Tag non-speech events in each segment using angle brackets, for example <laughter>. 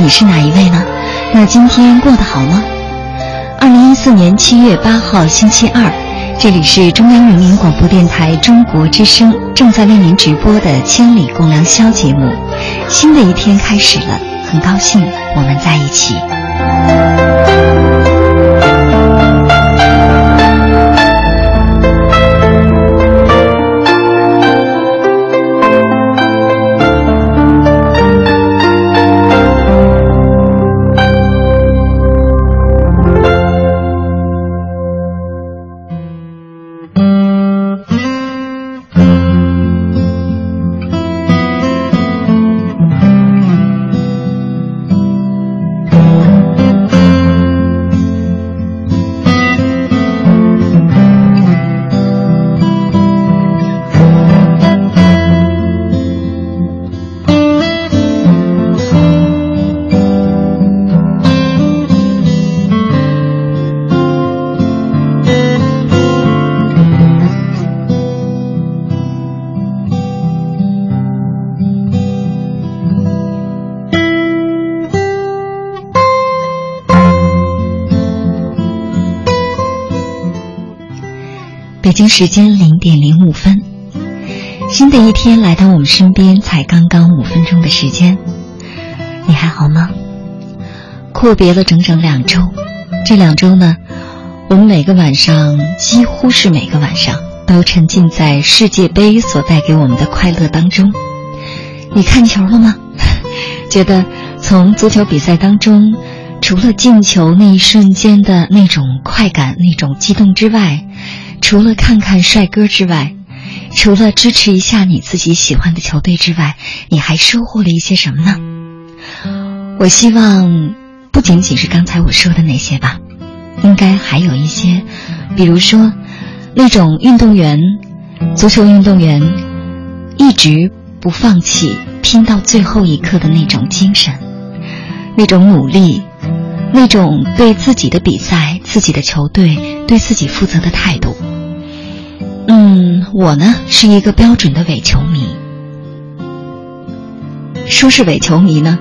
你是哪一位呢？那今天过得好吗？二零一四年七月八号星期二，这里是中央人民广播电台中国之声正在为您直播的《千里共良宵》节目。新的一天开始了，很高兴我们在一起。时间零点零五分，新的一天来到我们身边，才刚刚五分钟的时间，你还好吗？阔别了整整两周，这两周呢，我们每个晚上几乎是每个晚上都沉浸在世界杯所带给我们的快乐当中。你看球了吗？<laughs> 觉得从足球比赛当中，除了进球那一瞬间的那种快感、那种激动之外，除了看看帅哥之外，除了支持一下你自己喜欢的球队之外，你还收获了一些什么呢？我希望不仅仅是刚才我说的那些吧，应该还有一些，比如说那种运动员，足球运动员一直不放弃、拼到最后一刻的那种精神，那种努力，那种对自己的比赛、自己的球队、对自己负责的态度。嗯，我呢是一个标准的伪球迷。说是伪球迷呢，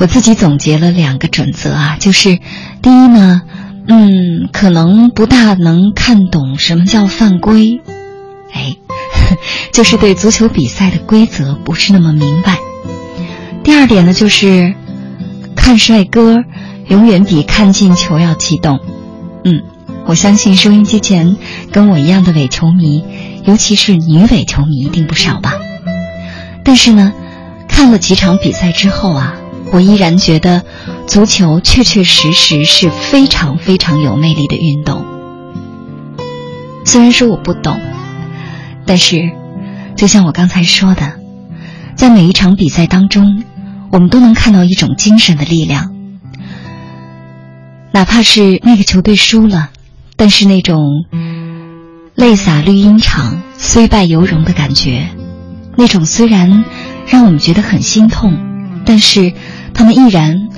我自己总结了两个准则啊，就是第一呢，嗯，可能不大能看懂什么叫犯规，哎，<laughs> 就是对足球比赛的规则不是那么明白。第二点呢，就是看帅哥永远比看进球要激动。嗯。我相信收音机前跟我一样的伪球迷，尤其是女伪球迷一定不少吧。但是呢，看了几场比赛之后啊，我依然觉得足球确确实实是非常非常有魅力的运动。虽然说我不懂，但是就像我刚才说的，在每一场比赛当中，我们都能看到一种精神的力量，哪怕是那个球队输了。但是那种泪洒绿茵场、虽败犹荣的感觉，那种虽然让我们觉得很心痛，但是他们依然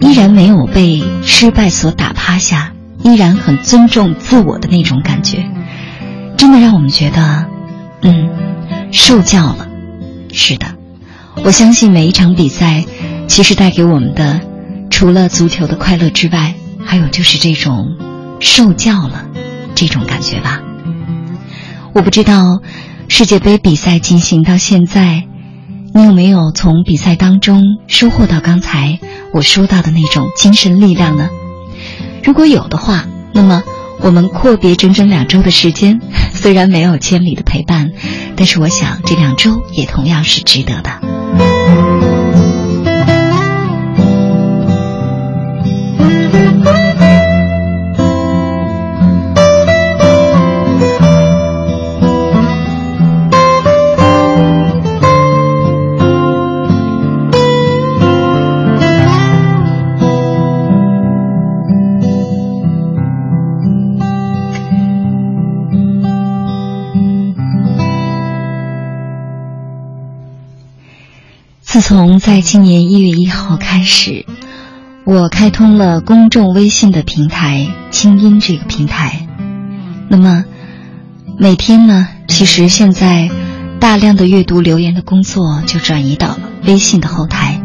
依然没有被失败所打趴下，依然很尊重自我的那种感觉，真的让我们觉得，嗯，受教了。是的，我相信每一场比赛，其实带给我们的，除了足球的快乐之外，还有就是这种。受教了，这种感觉吧。我不知道世界杯比赛进行到现在，你有没有从比赛当中收获到刚才我说到的那种精神力量呢？如果有的话，那么我们阔别整整两周的时间，虽然没有千里的陪伴，但是我想这两周也同样是值得的。从在今年一月一号开始，我开通了公众微信的平台“清音”这个平台。那么每天呢，其实现在大量的阅读留言的工作就转移到了微信的后台，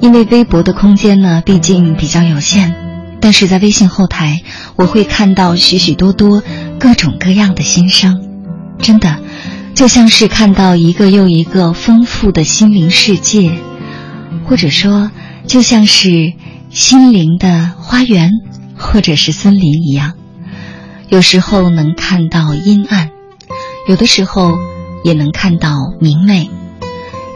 因为微博的空间呢毕竟比较有限，但是在微信后台，我会看到许许多多各种各样的心声，真的。就像是看到一个又一个丰富的心灵世界，或者说，就像是心灵的花园，或者是森林一样。有时候能看到阴暗，有的时候也能看到明媚，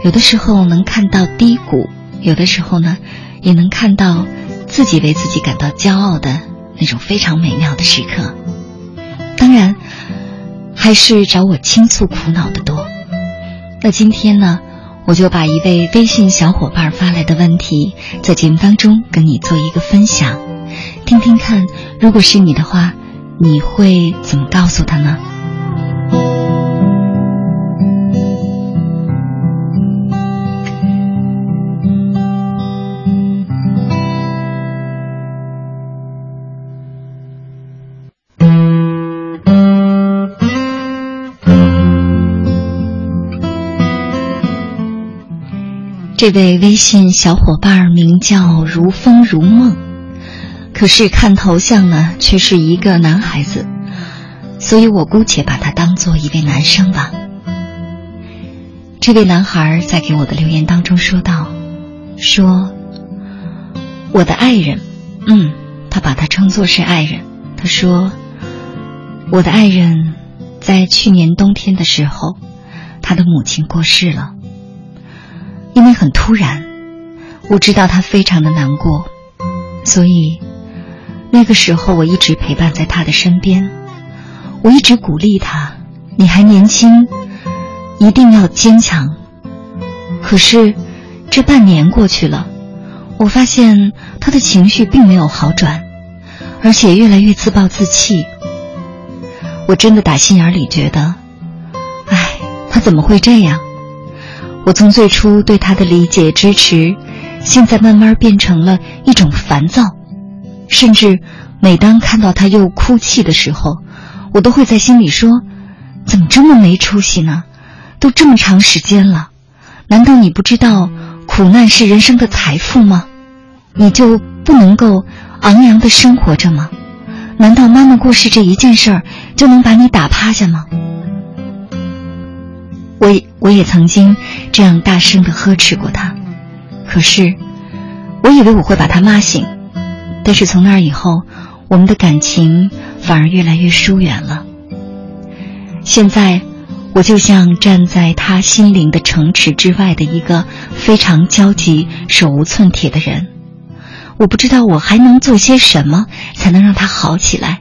有的时候能看到低谷，有的时候呢，也能看到自己为自己感到骄傲的那种非常美妙的时刻。当然。还是找我倾诉苦恼的多。那今天呢，我就把一位微信小伙伴发来的问题，在节目当中跟你做一个分享，听听看，如果是你的话，你会怎么告诉他呢？这位微信小伙伴名叫如风如梦，可是看头像呢，却是一个男孩子，所以我姑且把他当做一位男生吧。这位男孩在给我的留言当中说道：“说我的爱人，嗯，他把他称作是爱人。他说我的爱人，在去年冬天的时候，他的母亲过世了。”因为很突然，我知道他非常的难过，所以那个时候我一直陪伴在他的身边，我一直鼓励他：“你还年轻，一定要坚强。”可是这半年过去了，我发现他的情绪并没有好转，而且越来越自暴自弃。我真的打心眼里觉得，哎，他怎么会这样？我从最初对他的理解支持，现在慢慢变成了一种烦躁，甚至每当看到他又哭泣的时候，我都会在心里说：“怎么这么没出息呢？都这么长时间了，难道你不知道苦难是人生的财富吗？你就不能够昂扬的生活着吗？难道妈妈过世这一件事儿就能把你打趴下吗？”我我也曾经这样大声的呵斥过他，可是我以为我会把他骂醒，但是从那以后，我们的感情反而越来越疏远了。现在，我就像站在他心灵的城池之外的一个非常焦急、手无寸铁的人。我不知道我还能做些什么，才能让他好起来。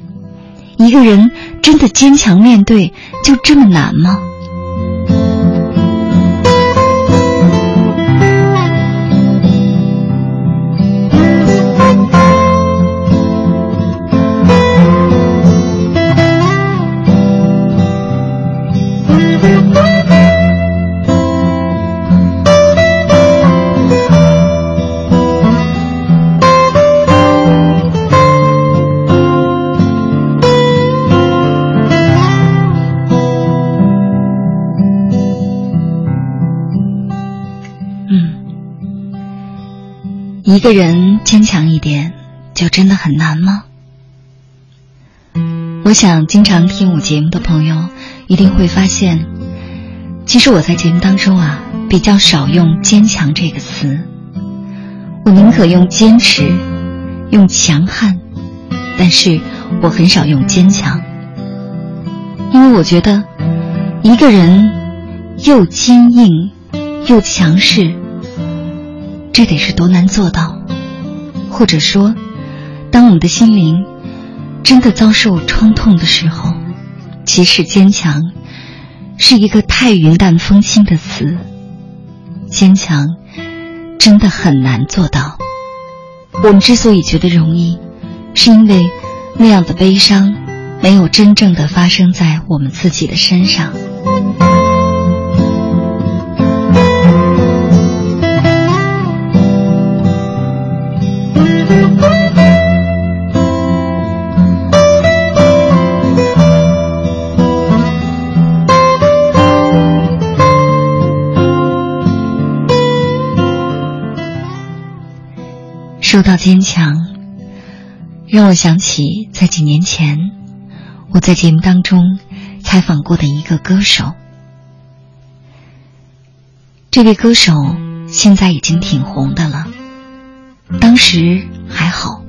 一个人真的坚强面对，就这么难吗？一个人坚强一点，就真的很难吗？我想，经常听我节目的朋友一定会发现，其实我在节目当中啊，比较少用“坚强”这个词，我宁可用坚持、用强悍，但是我很少用坚强，因为我觉得一个人又坚硬又强势。这得是多难做到，或者说，当我们的心灵真的遭受创痛的时候，其实坚强是一个太云淡风轻的词。坚强真的很难做到。我们之所以觉得容易，是因为那样的悲伤没有真正的发生在我们自己的身上。说到坚强，让我想起在几年前我在节目当中采访过的一个歌手。这位歌手现在已经挺红的了，当时还好。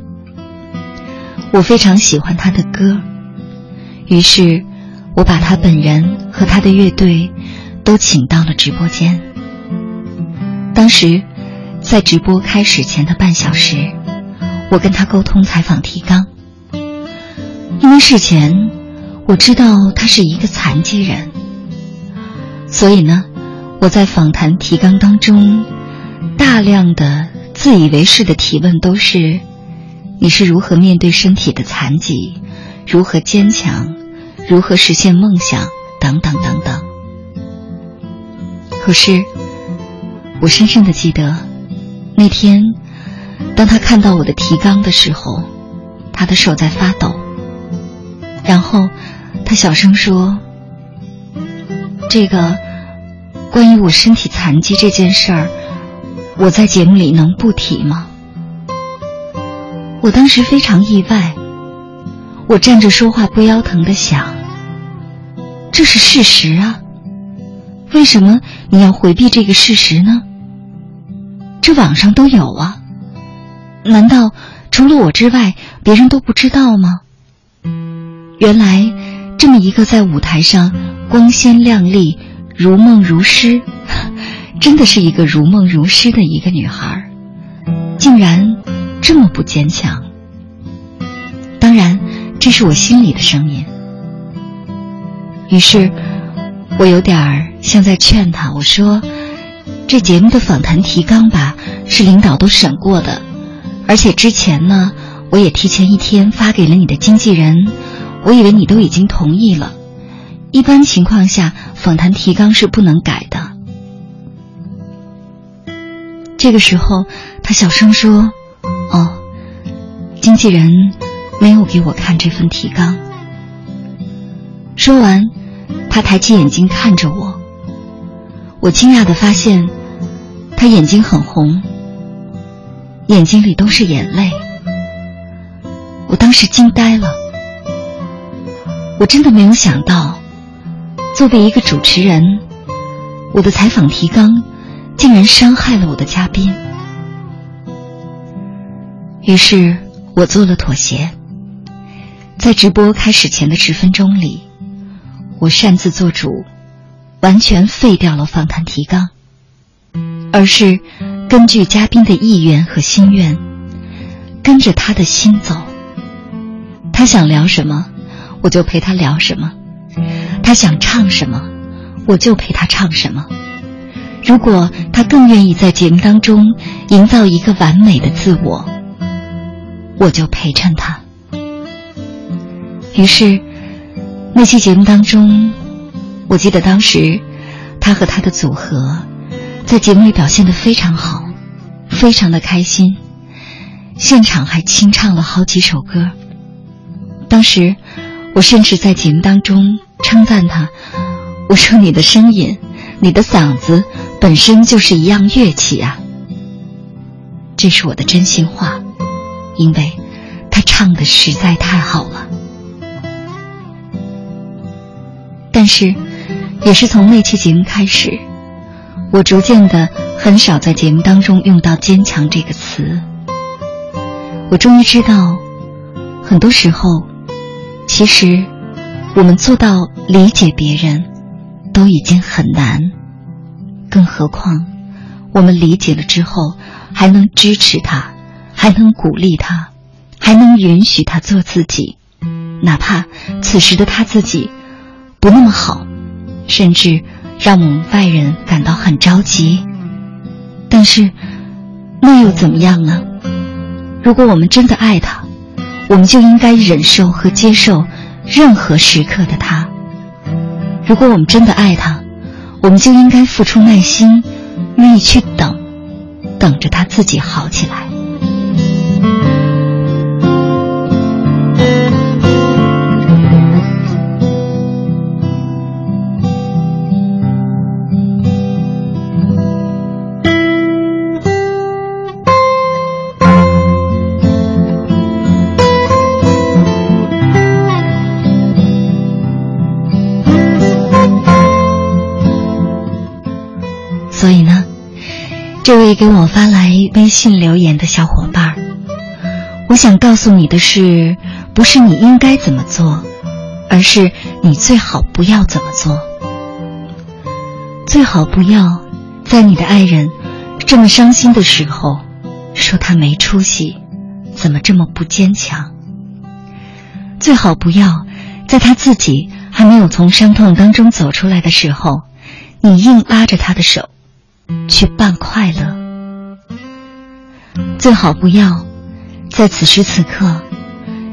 我非常喜欢他的歌，于是我把他本人和他的乐队都请到了直播间。当时。在直播开始前的半小时，我跟他沟通采访提纲。因为事前我知道他是一个残疾人，所以呢，我在访谈提纲当中，大量的自以为是的提问都是：你是如何面对身体的残疾？如何坚强？如何实现梦想？等等等等。可是，我深深的记得。那天，当他看到我的提纲的时候，他的手在发抖。然后，他小声说：“这个关于我身体残疾这件事儿，我在节目里能不提吗？”我当时非常意外，我站着说话不腰疼的想：“这是事实啊，为什么你要回避这个事实呢？”这网上都有啊，难道除了我之外，别人都不知道吗？原来，这么一个在舞台上光鲜亮丽、如梦如诗，真的是一个如梦如诗的一个女孩，竟然这么不坚强。当然，这是我心里的声音。于是，我有点儿像在劝她，我说。这节目的访谈提纲吧，是领导都审过的，而且之前呢，我也提前一天发给了你的经纪人，我以为你都已经同意了。一般情况下，访谈提纲是不能改的。这个时候，他小声说：“哦，经纪人没有给我看这份提纲。”说完，他抬起眼睛看着我。我惊讶的发现，他眼睛很红，眼睛里都是眼泪。我当时惊呆了，我真的没有想到，作为一个主持人，我的采访提纲竟然伤害了我的嘉宾。于是我做了妥协，在直播开始前的十分钟里，我擅自做主，完全废掉了访谈提纲，而是根据嘉宾的意愿和心愿，跟着他的心走。他想聊什么，我就陪他聊什么；他想唱什么，我就陪他唱什么。如果他更愿意在节目当中营造一个完美的自我，我就陪衬他。于是，那期节目当中，我记得当时他和他的组合在节目里表现的非常好，非常的开心，现场还清唱了好几首歌。当时，我甚至在节目当中称赞他，我说：“你的声音，你的嗓子本身就是一样乐器啊。”这是我的真心话，因为他唱的实在太好了。但是，也是从那期节目开始，我逐渐的很少在节目当中用到“坚强”这个词。我终于知道，很多时候。其实，我们做到理解别人，都已经很难，更何况我们理解了之后，还能支持他，还能鼓励他，还能允许他做自己，哪怕此时的他自己不那么好，甚至让我们外人感到很着急。但是，那又怎么样呢？如果我们真的爱他。我们就应该忍受和接受任何时刻的他。如果我们真的爱他，我们就应该付出耐心，愿意去等，等着他自己好起来。所以呢这位给我发来微信留言的小伙伴我想告诉你的是，不是你应该怎么做，而是你最好不要怎么做。最好不要在你的爱人这么伤心的时候，说他没出息，怎么这么不坚强。最好不要在他自己还没有从伤痛当中走出来的时候，你硬拉着他的手。去扮快乐，最好不要在此时此刻，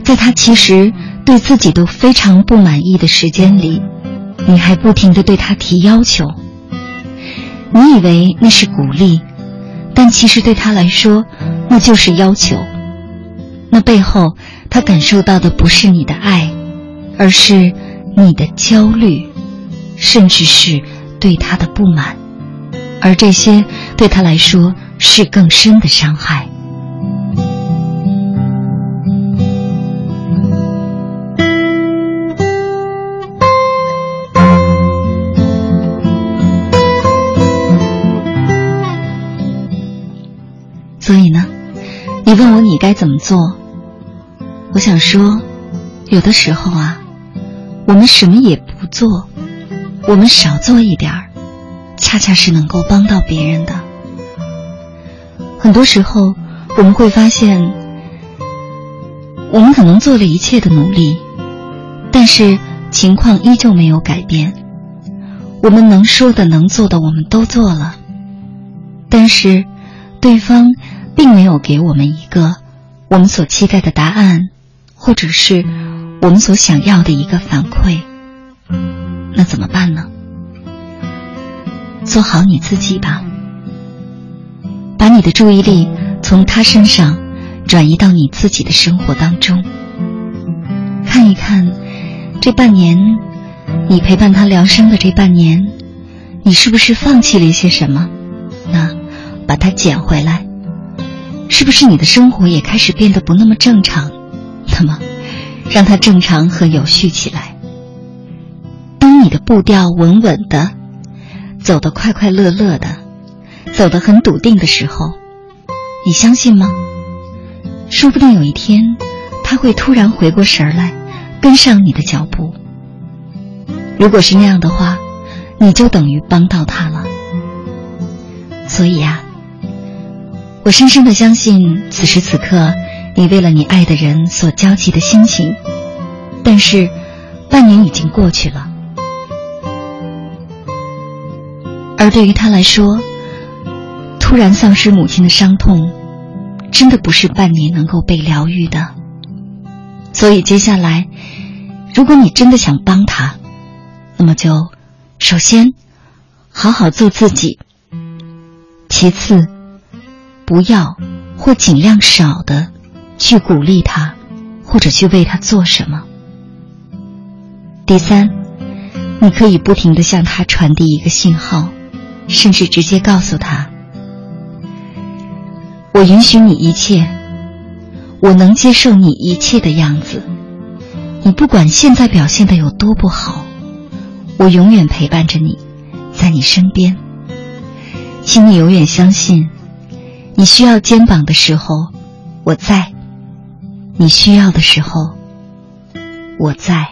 在他其实对自己都非常不满意的时间里，你还不停的对他提要求。你以为那是鼓励，但其实对他来说，那就是要求。那背后，他感受到的不是你的爱，而是你的焦虑，甚至是对他的不满。而这些对他来说是更深的伤害。所以呢，你问我你该怎么做？我想说，有的时候啊，我们什么也不做，我们少做一点儿。恰恰是能够帮到别人的。很多时候，我们会发现，我们可能做了一切的努力，但是情况依旧没有改变。我们能说的、能做的，我们都做了，但是对方并没有给我们一个我们所期待的答案，或者是我们所想要的一个反馈。那怎么办呢？做好你自己吧，把你的注意力从他身上转移到你自己的生活当中，看一看这半年你陪伴他疗伤的这半年，你是不是放弃了一些什么？那把它捡回来，是不是你的生活也开始变得不那么正常？那么让它正常和有序起来。当你的步调稳稳的。走得快快乐乐的，走得很笃定的时候，你相信吗？说不定有一天，他会突然回过神来，跟上你的脚步。如果是那样的话，你就等于帮到他了。所以呀，我深深的相信，此时此刻你为了你爱的人所焦急的心情。但是，半年已经过去了，而对于他来说，突然丧失母亲的伤痛，真的不是半年能够被疗愈的。所以，接下来，如果你真的想帮他，那么就首先好好做自己。其次，不要或尽量少的去鼓励他，或者去为他做什么。第三，你可以不停的向他传递一个信号，甚至直接告诉他：“我允许你一切，我能接受你一切的样子。你不管现在表现的有多不好，我永远陪伴着你，在你身边。请你永远相信，你需要肩膀的时候，我在；你需要的时候，我在。”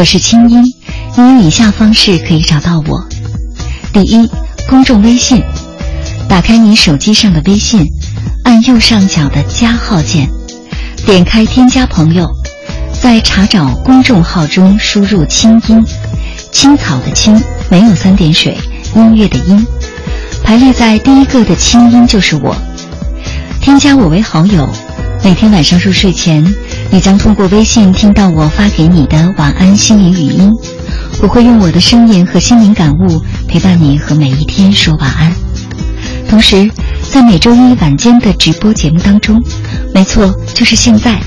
我是清音，你有以下方式可以找到我：第一，公众微信，打开你手机上的微信，按右上角的加号键，点开添加朋友，在查找公众号中输入“清音”，青草的青，没有三点水，音乐的音，排列在第一个的清音就是我，添加我为好友，每天晚上入睡前。你将通过微信听到我发给你的晚安心灵语音，我会用我的声音和心灵感悟陪伴你和每一天说晚安。同时，在每周一晚间的直播节目当中，没错，就是现在，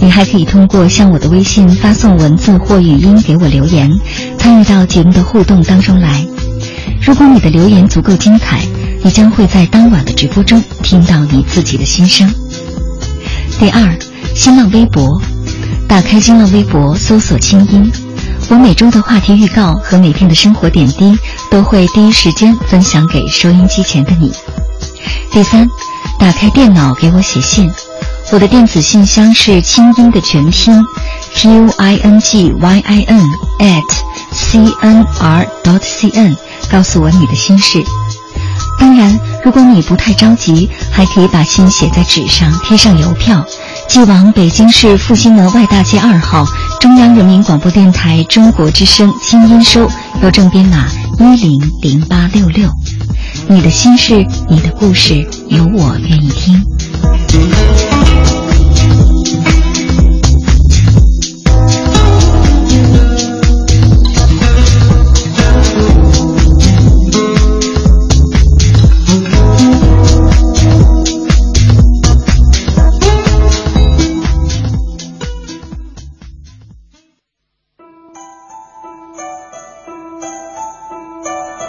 你还可以通过向我的微信发送文字或语音给我留言，参与到节目的互动当中来。如果你的留言足够精彩，你将会在当晚的直播中听到你自己的心声。第二。新浪微博，打开新浪微博，搜索“清音”。我每周的话题预告和每天的生活点滴都会第一时间分享给收音机前的你。第三，打开电脑给我写信，我的电子信箱是“清音”的全拼，t u i n g y i n at c n r dot c n，告诉我你的心事。当然，如果你不太着急，还可以把信写在纸上，贴上邮票。寄往北京市复兴门外大街二号中央人民广播电台中国之声清音收，邮政编码一零零八六六。你的心事，你的故事，有我愿意听。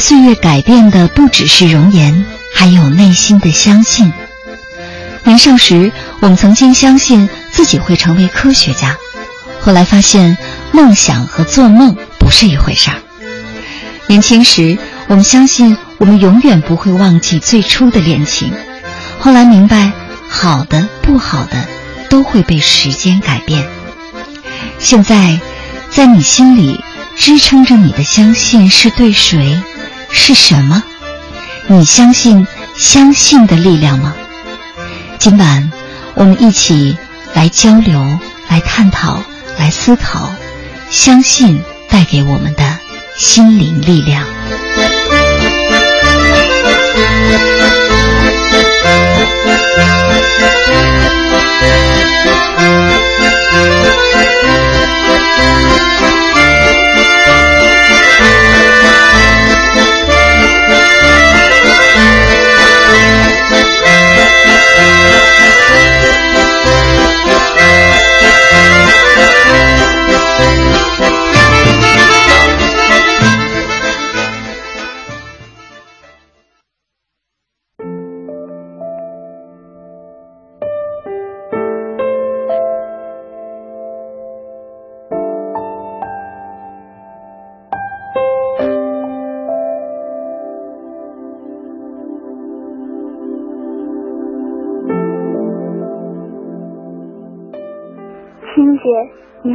岁月改变的不只是容颜，还有内心的相信。年少时，我们曾经相信自己会成为科学家，后来发现梦想和做梦不是一回事儿。年轻时，我们相信我们永远不会忘记最初的恋情，后来明白好的不好的都会被时间改变。现在，在你心里。支撑着你的相信是对谁？是什么？你相信相信的力量吗？今晚我们一起来交流、来探讨、来思考，相信带给我们的心灵力量。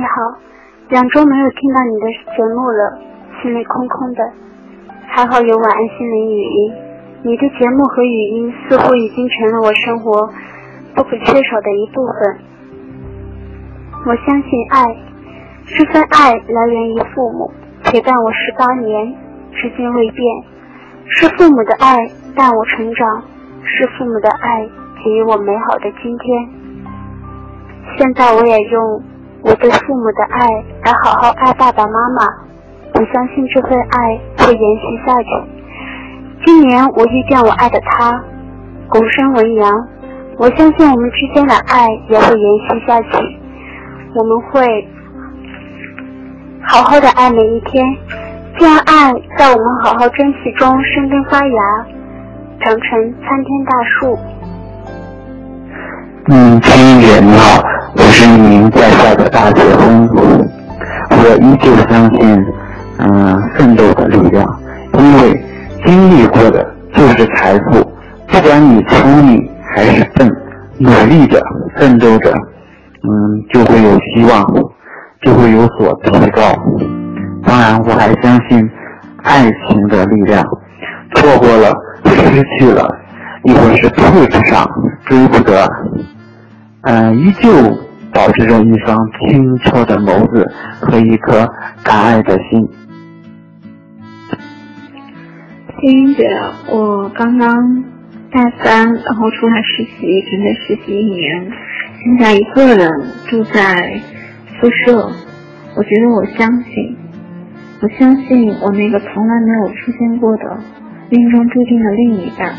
好，两周没有听到你的节目了，心里空空的。还好有晚安心灵语音，你的节目和语音似乎已经成了我生活不可缺少的一部分。我相信爱，这份爱来源于父母，陪伴我十八年，至今未变。是父母的爱带我成长，是父母的爱给予我美好的今天。现在我也用我对父母的爱来好好爱爸爸妈妈。我相信这份爱会延续下去。今年我遇见我爱的他，拱生文阳。我相信我们之间的爱也会延续下去。我们会好好的爱每一天，这样爱在我们好好珍惜中生根发芽，长成参天大树。嗯，青姐你好，我是一名在校的大学生，我依旧相信。嗯，奋斗的力量，因为经历过的就是财富。不管你聪明还是笨，努力着，奋斗着，嗯，就会有希望，就会有所提高。当然，我还相信爱情的力量。错过了，失去了，亦或是配不上，追不得，嗯，依旧保持着一双清澈的眸子和一颗敢爱的心。青云姐，我刚刚大三，然后出来实习，准备实习一年，现在一个人住在宿舍。我觉得我相信，我相信我那个从来没有出现过的命中注定的另一半，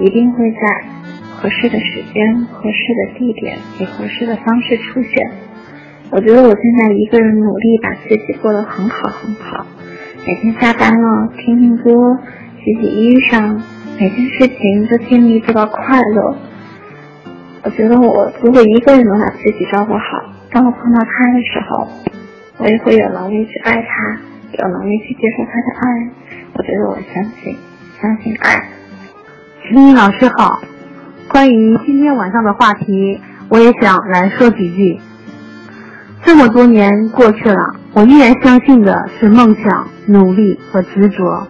一定会在合适的时间、合适的地点以合适的方式出现。我觉得我现在一个人努力把自己过得很好很好，每天下班了听听歌。洗洗衣裳，每件事情都尽力做到快乐。我觉得我如果一个人能把自己照顾好，当我碰到他的时候，我也会有能力去爱他，有能力去接受他的爱。我觉得我相信，相信爱。林老师好，关于今天晚上的话题，我也想来说几句。这么多年过去了，我依然相信的是梦想、努力和执着。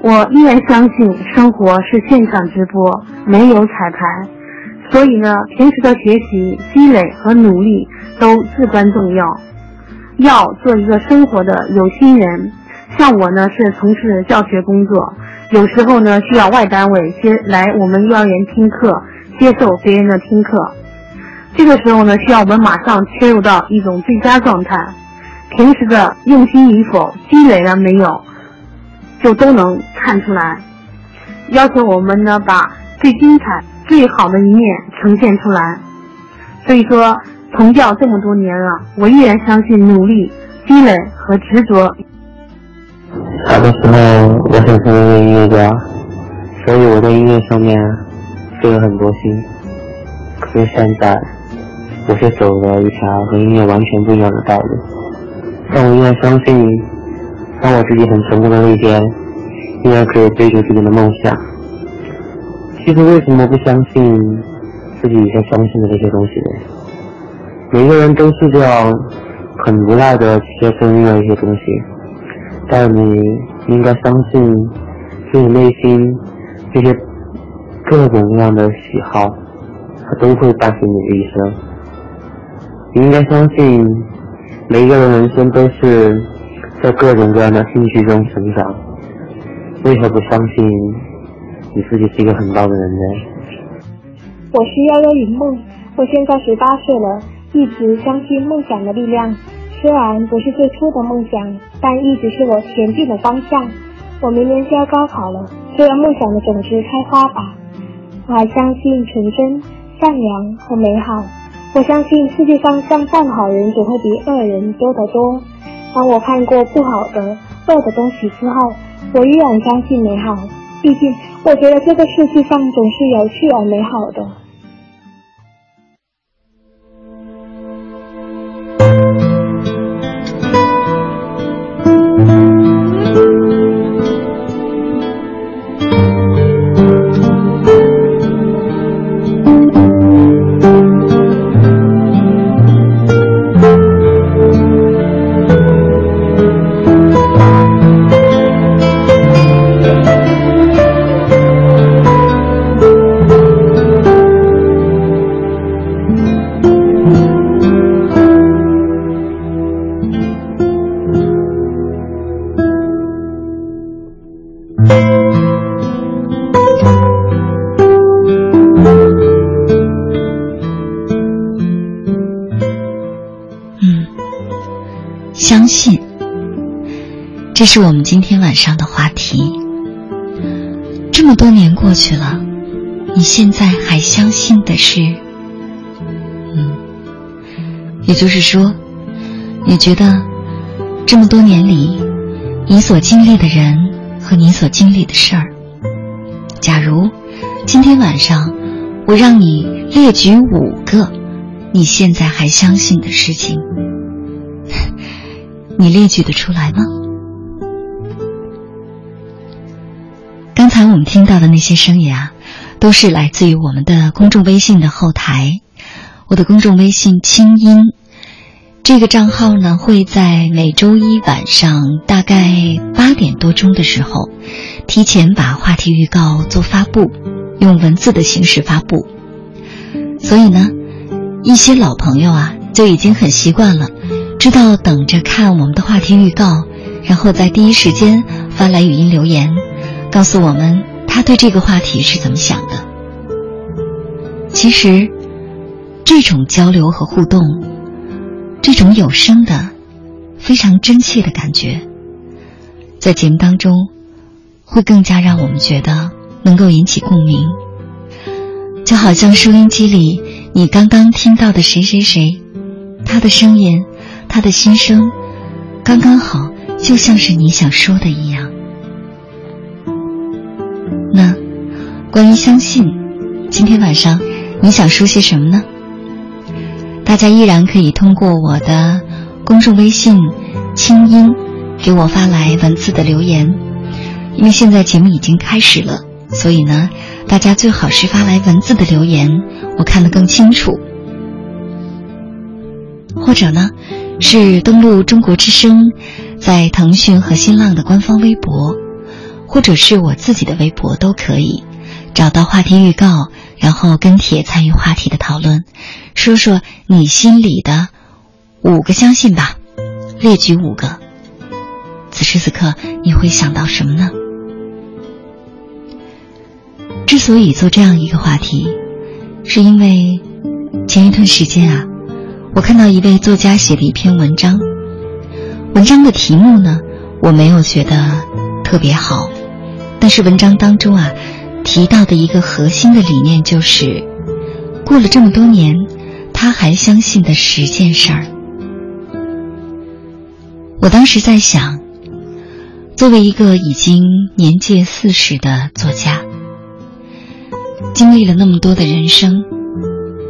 我依然相信生活是现场直播，没有彩排，所以呢，平时的学习积累和努力都至关重要。要做一个生活的有心人，像我呢是从事教学工作，有时候呢需要外单位接来我们幼儿园听课，接受别人的听课，这个时候呢需要我们马上切入到一种最佳状态。平时的用心与否，积累了没有？就都能看出来，要求我们呢把最精彩、最好的一面呈现出来。所以说，从教这么多年了，我依然相信努力、积累和执着。小的时候，我想成为音乐家，所以我在音乐上面费了很多心。可是现在，我却走了一条和音乐完全不一样的道路。但我依然相信。当我自己很成功的那一天，依然可以追求自己的梦想。其实为什么不相信自己以前相信的这些东西呢？每个人都是这样很无奈的去接受另外一些东西，但你应该相信自己内心这些各种各样的喜好，它都会伴随你的一生。你应该相信每一个人人生都是。在各种各样的兴趣中成长，为何不相信你自己是一个很棒的人呢？我是悠悠云梦，我现在十八岁了，一直相信梦想的力量。虽然不是最初的梦想，但一直是我前进的方向。我明年就要高考了，就让梦想的种子开花吧。我还相信纯真、善良和美好。我相信世界上像善好人总会比恶人多得多。当我看过不好的、恶的东西之后，我依然相信美好。毕竟，我觉得这个世界上总是有趣而美好的。这是我们今天晚上的话题。这么多年过去了，你现在还相信的是？嗯，也就是说，你觉得这么多年里，你所经历的人和你所经历的事儿，假如今天晚上我让你列举五个你现在还相信的事情，<laughs> 你列举得出来吗？刚才我们听到的那些声音啊，都是来自于我们的公众微信的后台。我的公众微信“清音”这个账号呢，会在每周一晚上大概八点多钟的时候，提前把话题预告做发布，用文字的形式发布。所以呢，一些老朋友啊，就已经很习惯了，知道等着看我们的话题预告，然后在第一时间发来语音留言。告诉我们他对这个话题是怎么想的。其实，这种交流和互动，这种有声的、非常真切的感觉，在节目当中，会更加让我们觉得能够引起共鸣。就好像收音机里你刚刚听到的谁谁谁，他的声音，他的心声，刚刚好，就像是你想说的一样。那，关于相信，今天晚上你想说些什么呢？大家依然可以通过我的公众微信“清音”给我发来文字的留言，因为现在节目已经开始了，所以呢，大家最好是发来文字的留言，我看得更清楚。或者呢，是登录中国之声，在腾讯和新浪的官方微博。或者是我自己的微博都可以，找到话题预告，然后跟帖参与话题的讨论，说说你心里的五个相信吧，列举五个。此时此刻你会想到什么呢？之所以做这样一个话题，是因为前一段时间啊，我看到一位作家写的一篇文章，文章的题目呢，我没有觉得特别好。但是文章当中啊，提到的一个核心的理念就是，过了这么多年，他还相信的十件事儿。我当时在想，作为一个已经年届四十的作家，经历了那么多的人生，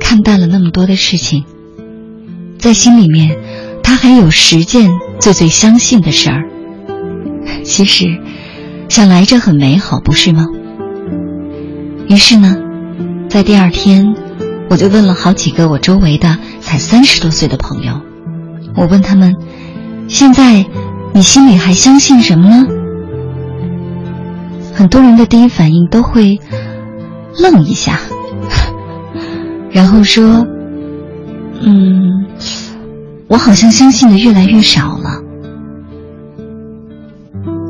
看淡了那么多的事情，在心里面，他还有十件最最相信的事儿。其实。想来这很美好，不是吗？于是呢，在第二天，我就问了好几个我周围的才三十多岁的朋友，我问他们：现在你心里还相信什么呢？很多人的第一反应都会愣一下，<laughs> 然后说：“嗯，我好像相信的越来越少了。”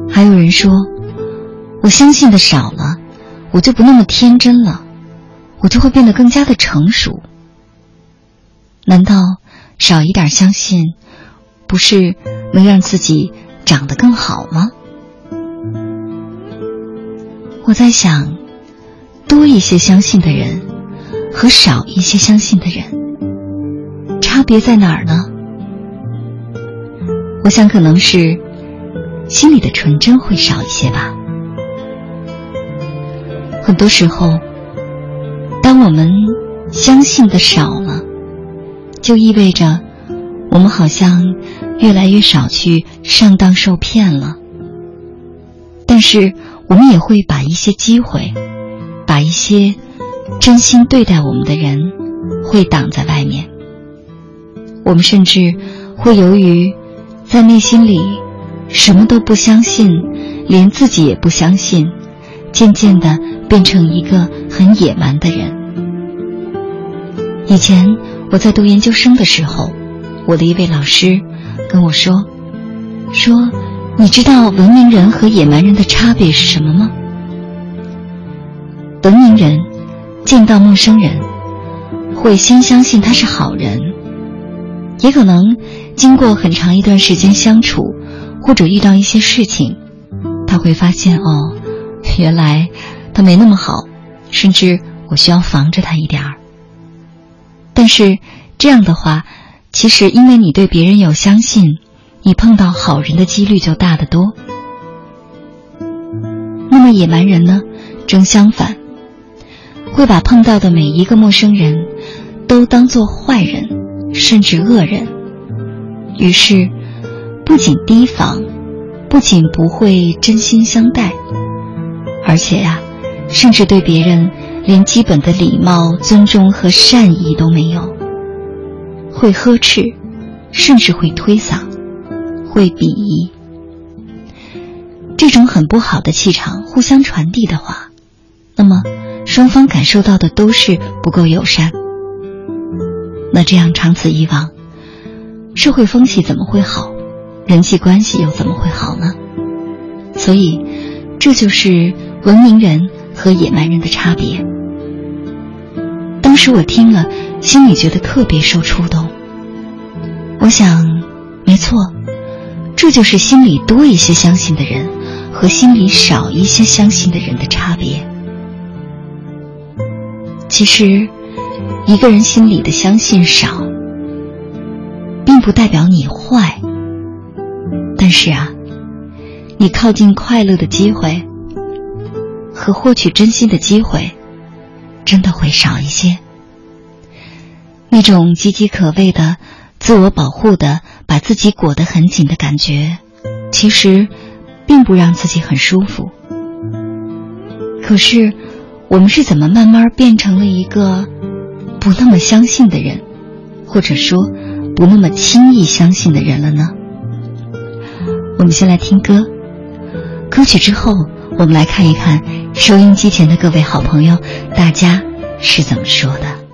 还有人说。我相信的少了，我就不那么天真了，我就会变得更加的成熟。难道少一点相信，不是能让自己长得更好吗？我在想，多一些相信的人和少一些相信的人，差别在哪儿呢？我想可能是心里的纯真会少一些吧。很多时候，当我们相信的少了，就意味着我们好像越来越少去上当受骗了。但是，我们也会把一些机会，把一些真心对待我们的人，会挡在外面。我们甚至会由于在内心里什么都不相信，连自己也不相信，渐渐的。变成一个很野蛮的人。以前我在读研究生的时候，我的一位老师跟我说：“说你知道文明人和野蛮人的差别是什么吗？文明人见到陌生人会先相信他是好人，也可能经过很长一段时间相处，或者遇到一些事情，他会发现哦，原来他没那么好，甚至我需要防着他一点儿。但是这样的话，其实因为你对别人有相信，你碰到好人的几率就大得多。那么野蛮人呢，正相反，会把碰到的每一个陌生人都当做坏人，甚至恶人。于是，不仅提防，不仅不会真心相待，而且呀，甚至对别人连基本的礼貌、尊重和善意都没有，会呵斥，甚至会推搡，会鄙夷。这种很不好的气场互相传递的话，那么双方感受到的都是不够友善。那这样长此以往。社会风气怎么会好？人际关系又怎么会好呢？所以，这就是文明人和野蛮人的差别。当时我听了，心里觉得特别受触动。我想，没错，这就是心里多一些相信的人和心里少一些相信的人的差别。其实，一个人心里的相信少。并不代表你坏，但是啊，你靠近快乐的机会和获取真心的机会，真的会少一些。那种岌岌可危的、自我保护的、把自己裹得很紧的感觉，其实并不让自己很舒服。可是，我们是怎么慢慢变成了一个不那么相信的人，或者说？不那么轻易相信的人了呢？我们先来听歌，歌曲之后，我们来看一看收音机前的各位好朋友，大家是怎么说的。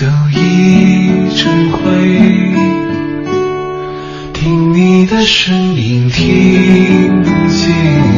都已成灰听你的声音听不见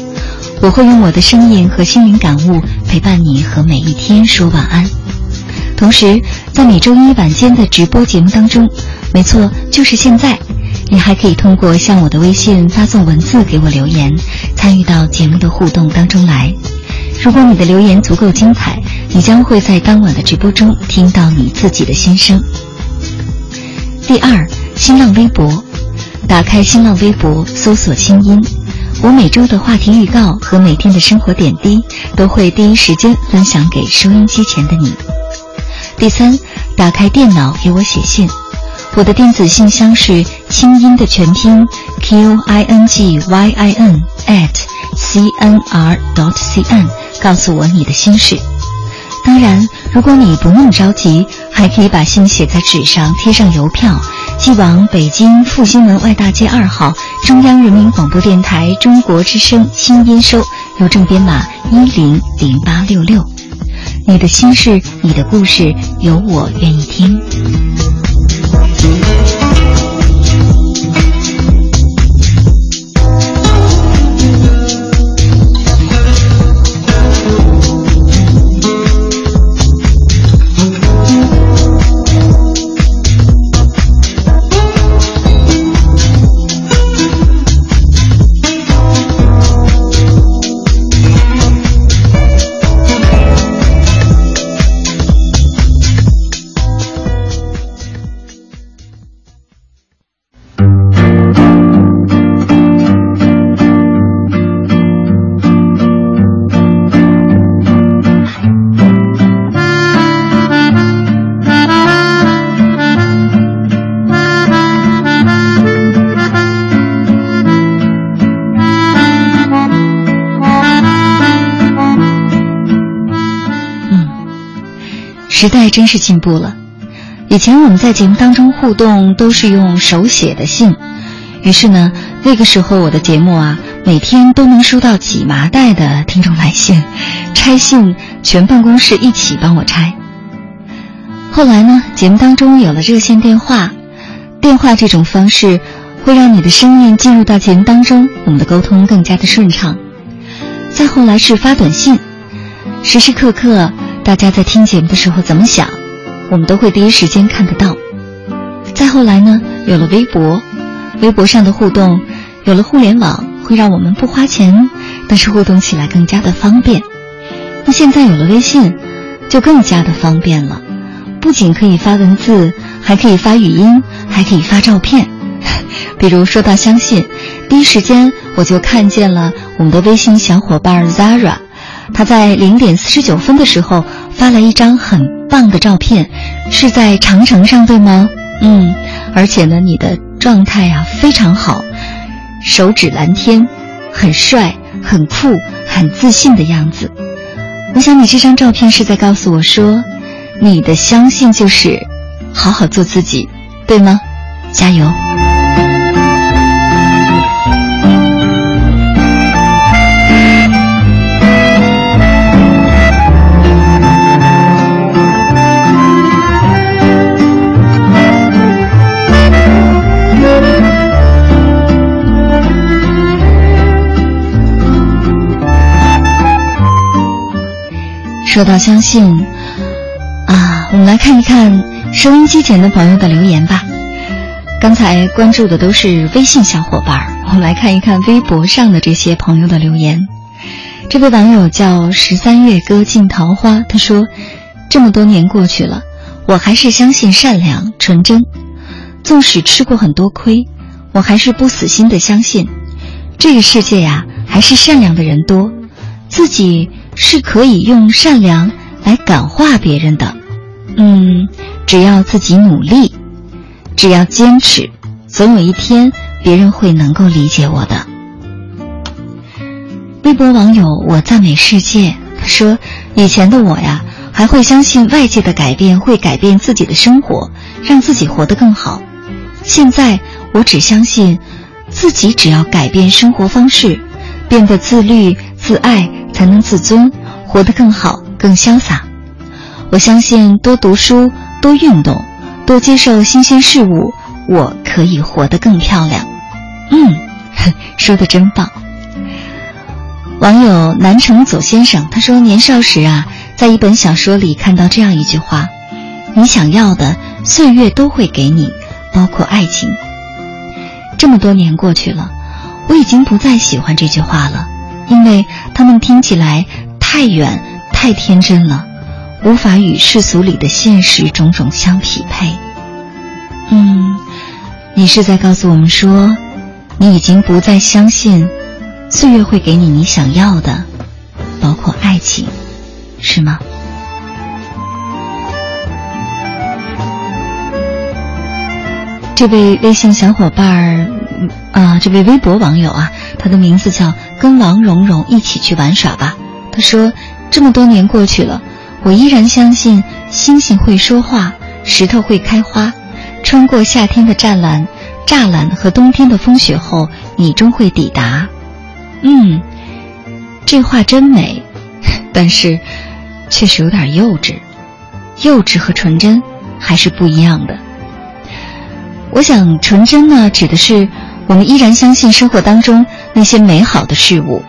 我会用我的声音和心灵感悟陪伴你和每一天说晚安。同时，在每周一晚间的直播节目当中，没错，就是现在，你还可以通过向我的微信发送文字给我留言，参与到节目的互动当中来。如果你的留言足够精彩，你将会在当晚的直播中听到你自己的心声。第二，新浪微博，打开新浪微博，搜索“清音”，我每周的话题预告和每天的生活点滴都会第一时间分享给收音机前的你。第三，打开电脑给我写信，我的电子信箱是清音的全拼 q i n g y i n at c n r dot c n，告诉我你的心事。当然，如果你不那么着急，还可以把信写在纸上，贴上邮票，寄往北京复兴门外大街二号中央人民广播电台中国之声新音收，邮政编码一零零八六六。你的心事，你的故事，有我愿意听。时代真是进步了，以前我们在节目当中互动都是用手写的信，于是呢，那个时候我的节目啊，每天都能收到几麻袋的听众来信，拆信全办公室一起帮我拆。后来呢，节目当中有了热线电话，电话这种方式会让你的声音进入到节目当中，我们的沟通更加的顺畅。再后来是发短信，时时刻刻。大家在听节目的时候怎么想，我们都会第一时间看得到。再后来呢，有了微博，微博上的互动，有了互联网，会让我们不花钱，但是互动起来更加的方便。那现在有了微信，就更加的方便了，不仅可以发文字，还可以发语音，还可以发照片。<laughs> 比如说到相信，第一时间我就看见了我们的微信小伙伴 Zara。他在零点四十九分的时候发了一张很棒的照片，是在长城上，对吗？嗯，而且呢，你的状态啊非常好，手指蓝天，很帅、很酷、很自信的样子。我想你这张照片是在告诉我说，你的相信就是好好做自己，对吗？加油！说到相信，啊，我们来看一看收音机前的朋友的留言吧。刚才关注的都是微信小伙伴，我们来看一看微博上的这些朋友的留言。这位网友叫十三月歌尽桃花，他说：“这么多年过去了，我还是相信善良纯真，纵使吃过很多亏，我还是不死心的相信，这个世界呀，还是善良的人多，自己。”是可以用善良来感化别人的，嗯，只要自己努力，只要坚持，总有一天别人会能够理解我的。微博网友我赞美世界，他说：“以前的我呀，还会相信外界的改变会改变自己的生活，让自己活得更好。现在我只相信，自己只要改变生活方式，变得自律自爱，才能自尊，活得更好更潇洒。我相信多读书、多运动、多接受新鲜事物，我可以活得更漂亮。”嗯，<laughs> 说的真棒。网友南城左先生他说：“年少时啊，在一本小说里看到这样一句话：‘你想要的，岁月都会给你，包括爱情。’这么多年过去了，我已经不再喜欢这句话了，因为他们听起来太远、太天真了，无法与世俗里的现实种种相匹配。嗯，你是在告诉我们说，你已经不再相信。”岁月会给你你想要的，包括爱情，是吗？这位微信小伙伴儿，啊，这位微博网友啊，他的名字叫“跟王蓉蓉一起去玩耍吧”。他说：“这么多年过去了，我依然相信星星会说话，石头会开花。穿过夏天的栅栏、栅栏和冬天的风雪后，你终会抵达。”嗯，这话真美，<laughs> 但是确实有点幼稚。幼稚和纯真还是不一样的。我想，纯真呢，指的是我们依然相信生活当中那些美好的事物；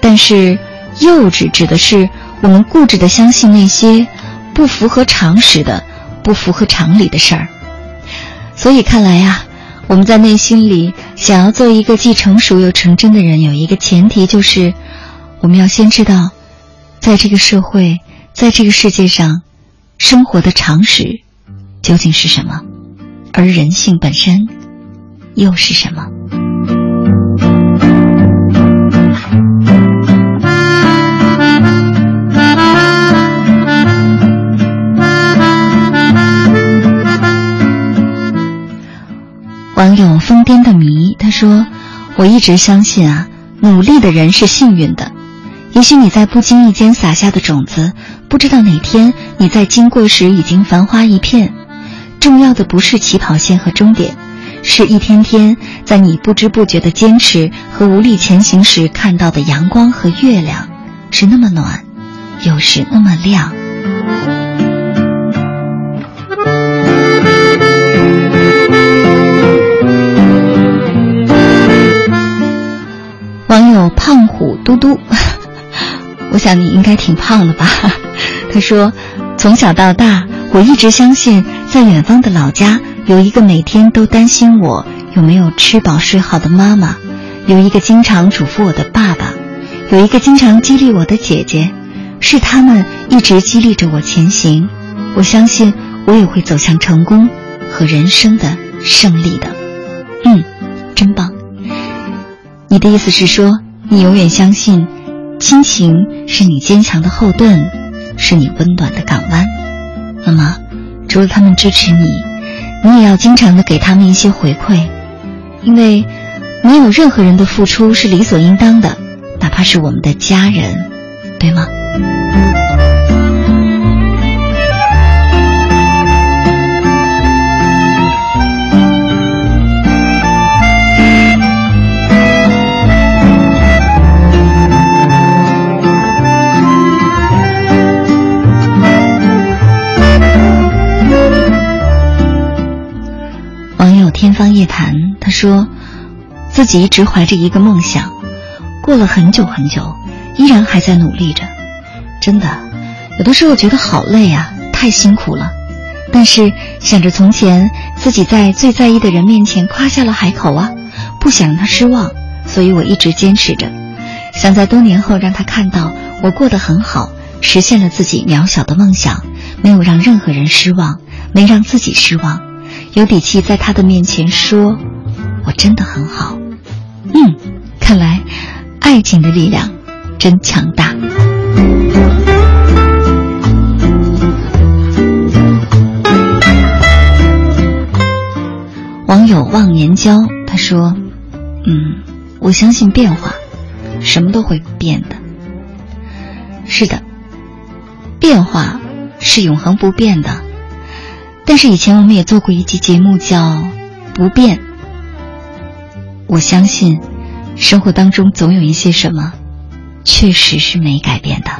但是，幼稚指的是我们固执的相信那些不符合常识的、不符合常理的事儿。所以看来呀。我们在内心里想要做一个既成熟又纯真的人，有一个前提就是，我们要先知道，在这个社会，在这个世界上，生活的常识究竟是什么，而人性本身又是什么。网友疯癫的迷他说：“我一直相信啊，努力的人是幸运的。也许你在不经意间撒下的种子，不知道哪天你在经过时已经繁花一片。重要的不是起跑线和终点，是一天天在你不知不觉的坚持和无力前行时看到的阳光和月亮，是那么暖，又是那么亮。”网友胖虎嘟嘟，<laughs> 我想你应该挺胖的吧？<laughs> 他说，从小到大，我一直相信，在远方的老家有一个每天都担心我有没有吃饱睡好的妈妈，有一个经常嘱咐我的爸爸，有一个经常激励我的姐姐，是他们一直激励着我前行。我相信我也会走向成功和人生的胜利的。嗯，真棒。你的意思是说，你永远相信，亲情是你坚强的后盾，是你温暖的港湾。那么，除了他们支持你，你也要经常的给他们一些回馈，因为没有任何人的付出是理所应当的，哪怕是我们的家人，对吗？天方夜谭，他说，自己一直怀着一个梦想，过了很久很久，依然还在努力着。真的，有的时候觉得好累啊，太辛苦了。但是想着从前自己在最在意的人面前夸下了海口啊，不想让他失望，所以我一直坚持着，想在多年后让他看到我过得很好，实现了自己渺小的梦想，没有让任何人失望，没让自己失望。有底气在他的面前说：“我真的很好。”嗯，看来爱情的力量真强大。网友忘年交他说：“嗯，我相信变化，什么都会变的。是的，变化是永恒不变的。但是以前我们也做过一集节目叫《不变》，我相信生活当中总有一些什么，确实是没改变的。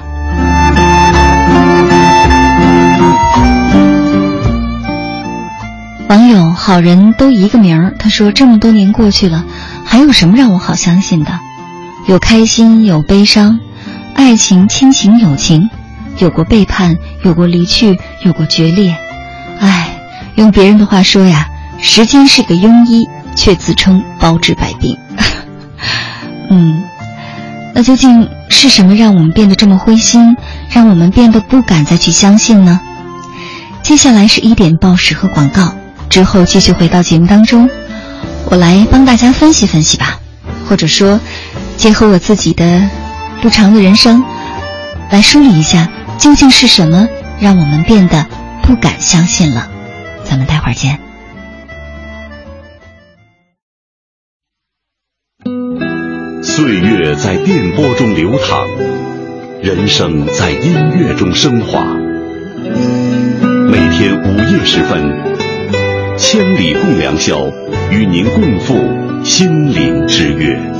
网友好人都一个名儿，他说这么多年过去了，还有什么让我好相信的？有开心，有悲伤，爱情、亲情、友情，有过背叛，有过离去，有过决裂。唉，用别人的话说呀，时间是个庸医，却自称包治百病。<laughs> 嗯，那究竟是什么让我们变得这么灰心，让我们变得不敢再去相信呢？接下来是一点报时和广告，之后继续回到节目当中，我来帮大家分析分析吧，或者说，结合我自己的不长的人生，来梳理一下究竟是什么让我们变得。不敢相信了，咱们待会儿见。岁月在电波中流淌，人生在音乐中升华。每天午夜时分，千里共良宵，与您共赴心灵之约。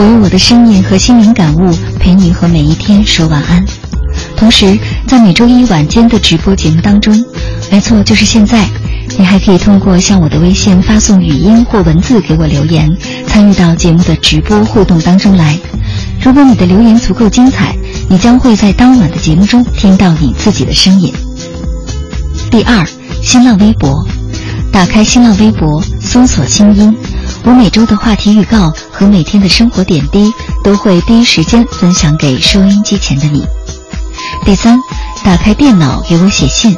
我用我的声音和心灵感悟陪你和每一天说晚安。同时，在每周一晚间的直播节目当中，没错，就是现在，你还可以通过向我的微信发送语音或文字给我留言，参与到节目的直播互动当中来。如果你的留言足够精彩，你将会在当晚的节目中听到你自己的声音。第二，新浪微博，打开新浪微博，搜索“清音”。我每周的话题预告和每天的生活点滴都会第一时间分享给收音机前的你。第三，打开电脑给我写信，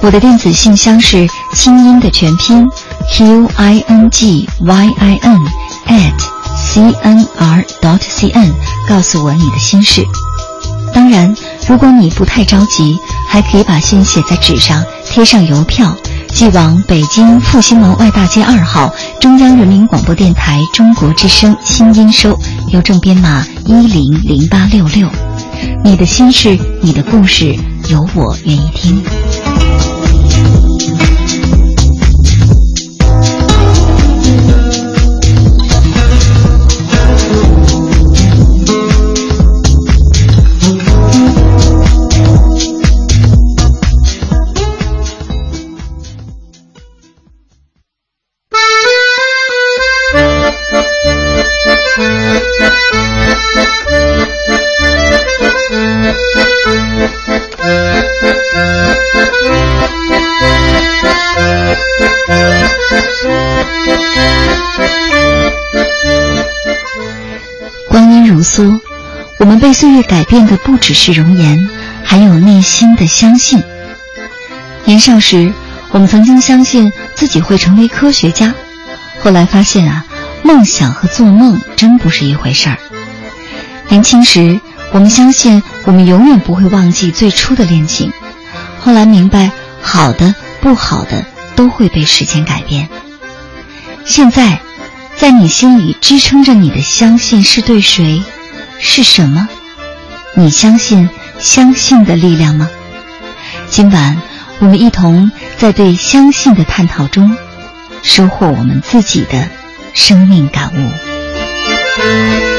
我的电子信箱是清音的全拼 q i n g y i n at c n r dot c n，告诉我你的心事。当然，如果你不太着急，还可以把信写在纸上，贴上邮票。寄往北京复兴门外大街二号中央人民广播电台中国之声新音收，邮政编码一零零八六六。你的心事，你的故事，有我愿意听。被岁月改变的不只是容颜，还有内心的相信。年少时，我们曾经相信自己会成为科学家，后来发现啊，梦想和做梦真不是一回事儿。年轻时，我们相信我们永远不会忘记最初的恋情，后来明白，好的、不好的都会被时间改变。现在，在你心里支撑着你的相信是对谁？是什么？你相信相信的力量吗？今晚，我们一同在对相信的探讨中，收获我们自己的生命感悟。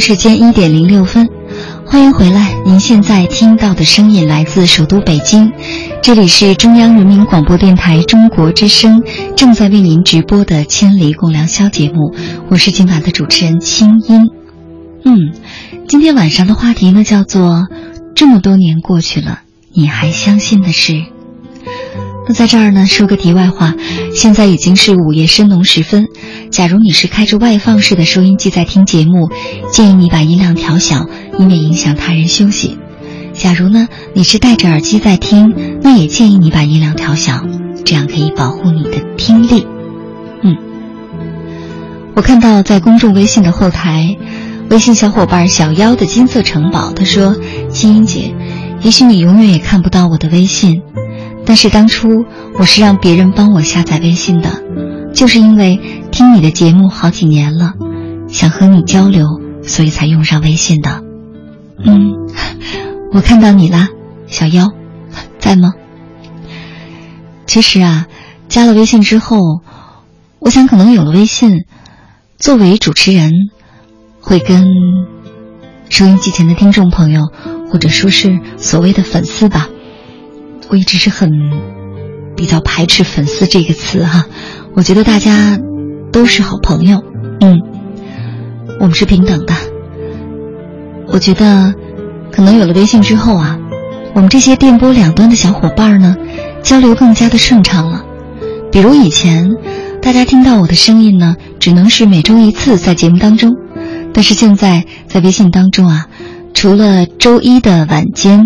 时间一点零六分，欢迎回来。您现在听到的声音来自首都北京，这里是中央人民广播电台中国之声正在为您直播的《千里共良宵》节目，我是今晚的主持人清音。嗯，今天晚上的话题呢叫做“这么多年过去了，你还相信的是？”在这儿呢，说个题外话，现在已经是午夜深浓时分。假如你是开着外放式的收音机在听节目，建议你把音量调小，以免影响他人休息。假如呢，你是戴着耳机在听，那也建议你把音量调小，这样可以保护你的听力。嗯，我看到在公众微信的后台，微信小伙伴小妖的金色城堡，他说：“金英姐，也许你永远也看不到我的微信。”但是当初我是让别人帮我下载微信的，就是因为听你的节目好几年了，想和你交流，所以才用上微信的。嗯，我看到你啦，小妖，在吗？其实啊，加了微信之后，我想可能有了微信，作为主持人，会跟收音机前的听众朋友，或者说是所谓的粉丝吧。我一直是很比较排斥“粉丝”这个词哈，我觉得大家都是好朋友，嗯，我们是平等的。我觉得可能有了微信之后啊，我们这些电波两端的小伙伴呢，交流更加的顺畅了。比如以前大家听到我的声音呢，只能是每周一次在节目当中，但是现在在微信当中啊，除了周一的晚间。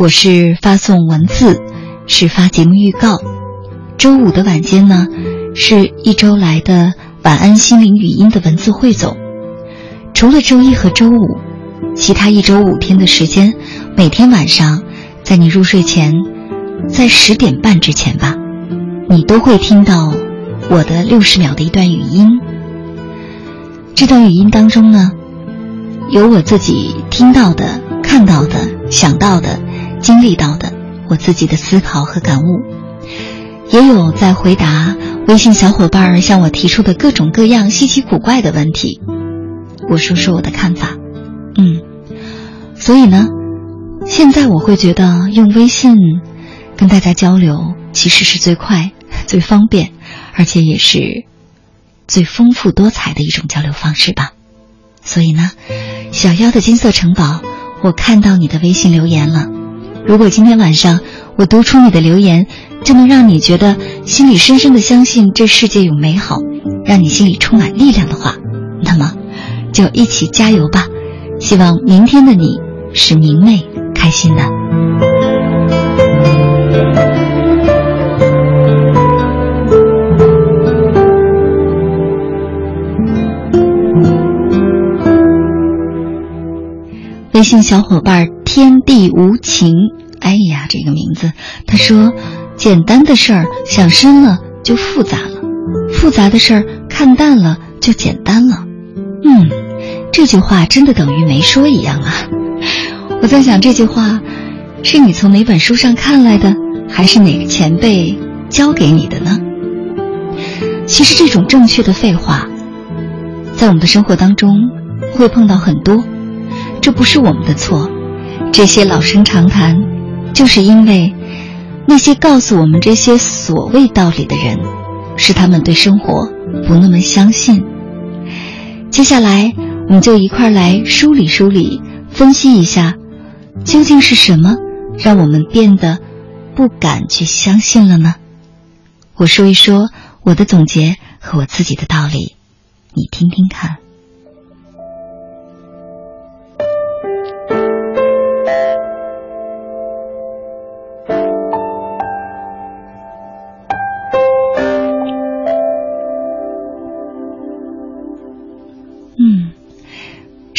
我是发送文字，是发节目预告。周五的晚间呢，是一周来的晚安心灵语音的文字汇总。除了周一和周五，其他一周五天的时间，每天晚上，在你入睡前，在十点半之前吧，你都会听到我的六十秒的一段语音。这段语音当中呢，有我自己听到的、看到的、想到的。经历到的我自己的思考和感悟，也有在回答微信小伙伴向我提出的各种各样稀奇古怪的问题。我说说我的看法，嗯，所以呢，现在我会觉得用微信跟大家交流其实是最快、最方便，而且也是最丰富多彩的一种交流方式吧。所以呢，小妖的金色城堡，我看到你的微信留言了。如果今天晚上我读出你的留言，就能让你觉得心里深深的相信这世界有美好，让你心里充满力量的话，那么就一起加油吧！希望明天的你是明媚、开心的。微信小伙伴天地无情，哎呀，这个名字，他说，简单的事儿想深了就复杂了，复杂的事儿看淡了就简单了。嗯，这句话真的等于没说一样啊！我在想，这句话是你从哪本书上看来的，还是哪个前辈教给你的呢？其实，这种正确的废话，在我们的生活当中会碰到很多。这不是我们的错，这些老生常谈，就是因为那些告诉我们这些所谓道理的人，是他们对生活不那么相信。接下来，我们就一块来梳理梳理，分析一下，究竟是什么让我们变得不敢去相信了呢？我说一说我的总结和我自己的道理，你听听看。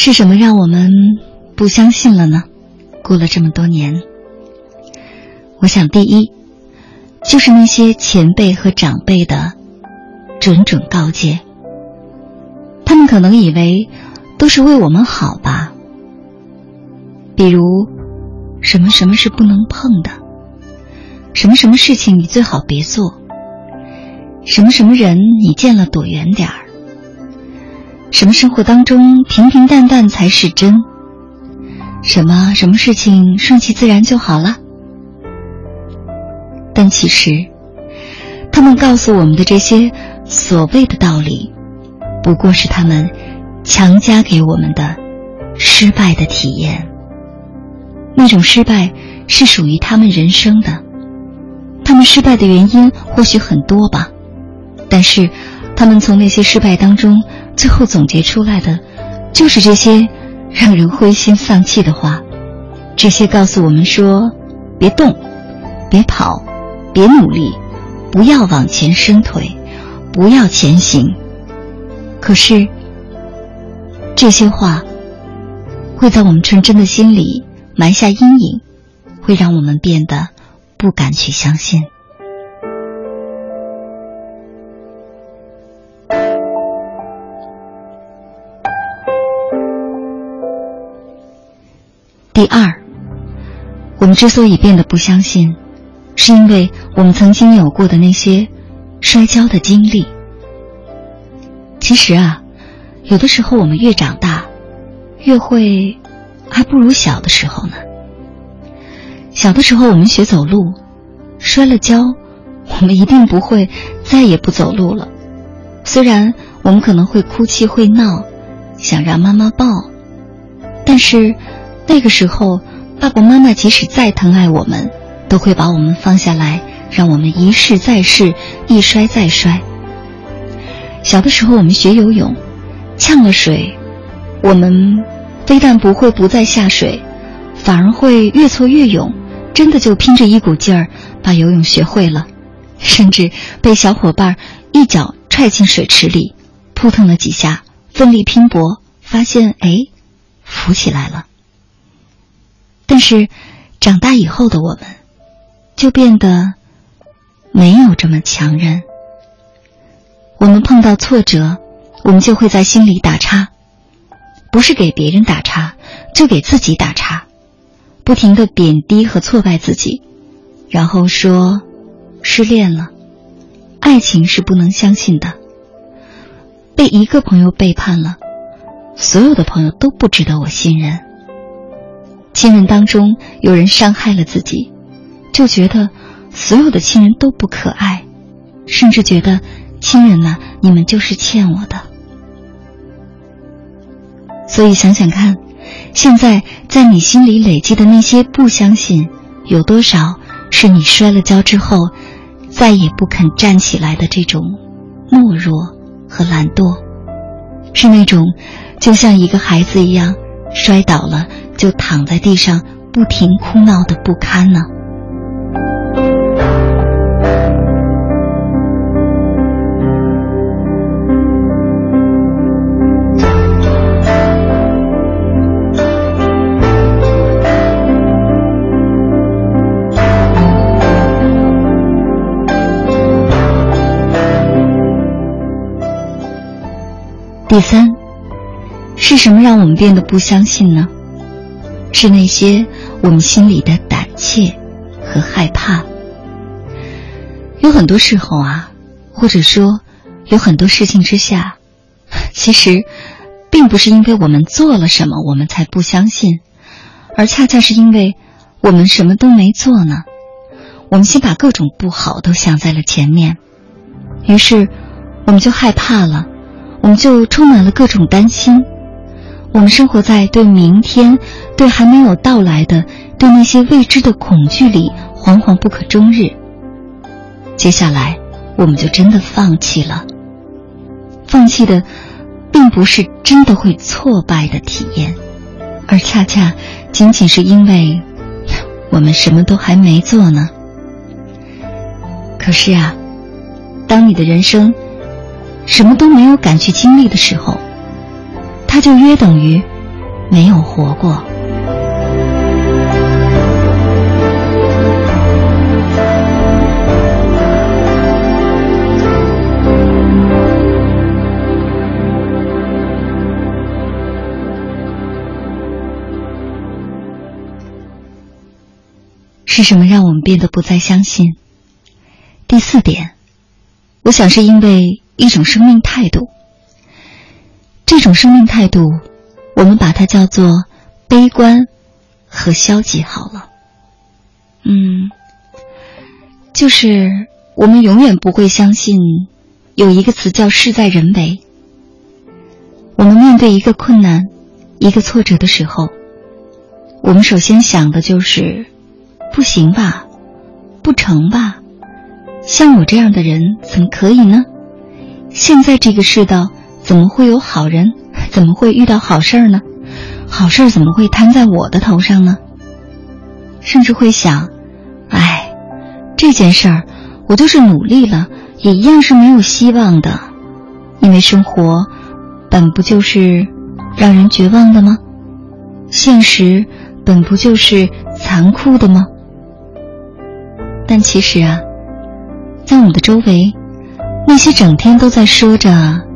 是什么让我们不相信了呢？过了这么多年，我想第一就是那些前辈和长辈的谆谆告诫。他们可能以为都是为我们好吧？比如，什么什么是不能碰的，什么什么事情你最好别做，什么什么人你见了躲远点儿。什么生活当中平平淡淡才是真？什么什么事情顺其自然就好了？但其实，他们告诉我们的这些所谓的道理，不过是他们强加给我们的失败的体验。那种失败是属于他们人生的，他们失败的原因或许很多吧，但是他们从那些失败当中。最后总结出来的，就是这些让人灰心丧气的话。这些告诉我们说：别动，别跑，别努力，不要往前伸腿，不要前行。可是，这些话会在我们纯真的心里埋下阴影，会让我们变得不敢去相信。第二，我们之所以变得不相信，是因为我们曾经有过的那些摔跤的经历。其实啊，有的时候我们越长大，越会还不如小的时候呢。小的时候我们学走路，摔了跤，我们一定不会再也不走路了。虽然我们可能会哭泣会闹，想让妈妈抱，但是。那个时候，爸爸妈妈即使再疼爱我们，都会把我们放下来，让我们一试再试，一摔再摔。小的时候，我们学游泳，呛了水，我们非但不会不再下水，反而会越挫越勇，真的就拼着一股劲儿把游泳学会了，甚至被小伙伴一脚踹进水池里，扑腾了几下，奋力拼搏，发现哎，浮起来了。但是，长大以后的我们，就变得没有这么强韧。我们碰到挫折，我们就会在心里打叉，不是给别人打叉，就给自己打叉，不停的贬低和挫败自己，然后说失恋了，爱情是不能相信的，被一个朋友背叛了，所有的朋友都不值得我信任。亲人当中有人伤害了自己，就觉得所有的亲人都不可爱，甚至觉得亲人呐，你们就是欠我的。所以想想看，现在在你心里累积的那些不相信，有多少是你摔了跤之后再也不肯站起来的这种懦弱和懒惰，是那种就像一个孩子一样摔倒了。就躺在地上不停哭闹的不堪呢。第三，是什么让我们变得不相信呢？是那些我们心里的胆怯和害怕。有很多时候啊，或者说有很多事情之下，其实并不是因为我们做了什么我们才不相信，而恰恰是因为我们什么都没做呢。我们先把各种不好都想在了前面，于是我们就害怕了，我们就充满了各种担心。我们生活在对明天、对还没有到来的、对那些未知的恐惧里，惶惶不可终日。接下来，我们就真的放弃了。放弃的，并不是真的会挫败的体验，而恰恰仅仅是因为我们什么都还没做呢。可是啊，当你的人生什么都没有敢去经历的时候，他就约等于没有活过。是什么让我们变得不再相信？第四点，我想是因为一种生命态度。这种生命态度，我们把它叫做悲观和消极好了。嗯，就是我们永远不会相信有一个词叫事在人为。我们面对一个困难、一个挫折的时候，我们首先想的就是。不行吧，不成吧？像我这样的人怎么可以呢？现在这个世道怎么会有好人？怎么会遇到好事儿呢？好事儿怎么会摊在我的头上呢？甚至会想，哎，这件事儿我就是努力了，也一样是没有希望的，因为生活本不就是让人绝望的吗？现实本不就是残酷的吗？但其实啊，在我们的周围，那些整天都在说着“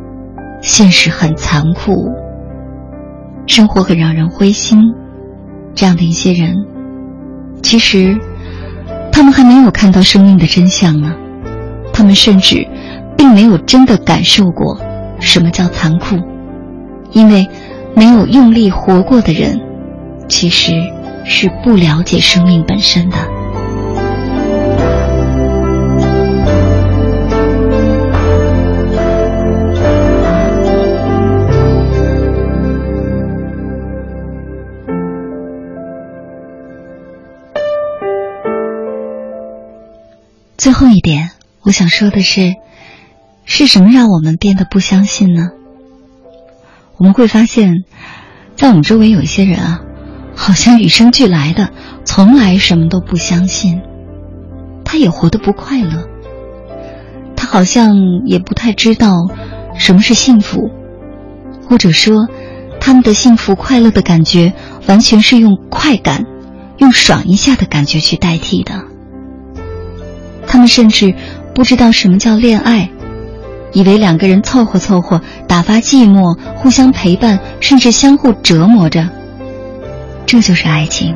现实很残酷，生活很让人灰心”这样的一些人，其实他们还没有看到生命的真相呢。他们甚至并没有真的感受过什么叫残酷，因为没有用力活过的人，其实是不了解生命本身的。最后一点，我想说的是，是什么让我们变得不相信呢？我们会发现，在我们周围有一些人啊，好像与生俱来的，从来什么都不相信，他也活得不快乐，他好像也不太知道什么是幸福，或者说，他们的幸福快乐的感觉，完全是用快感、用爽一下的感觉去代替的。他们甚至不知道什么叫恋爱，以为两个人凑合凑合，打发寂寞，互相陪伴，甚至相互折磨着，这就是爱情。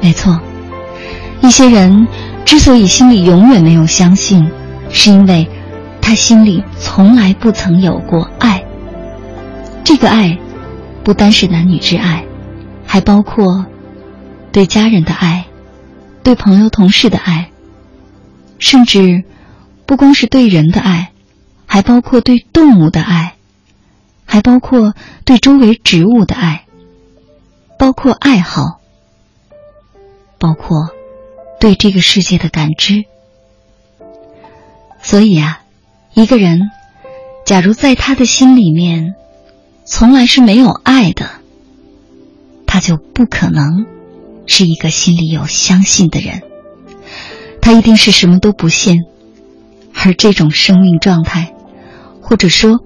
没错，一些人之所以心里永远没有相信，是因为他心里从来不曾有过爱。这个爱，不单是男女之爱，还包括对家人的爱。对朋友、同事的爱，甚至不光是对人的爱，还包括对动物的爱，还包括对周围植物的爱，包括爱好，包括对这个世界的感知。所以啊，一个人假如在他的心里面从来是没有爱的，他就不可能。是一个心里有相信的人，他一定是什么都不信。而这种生命状态，或者说，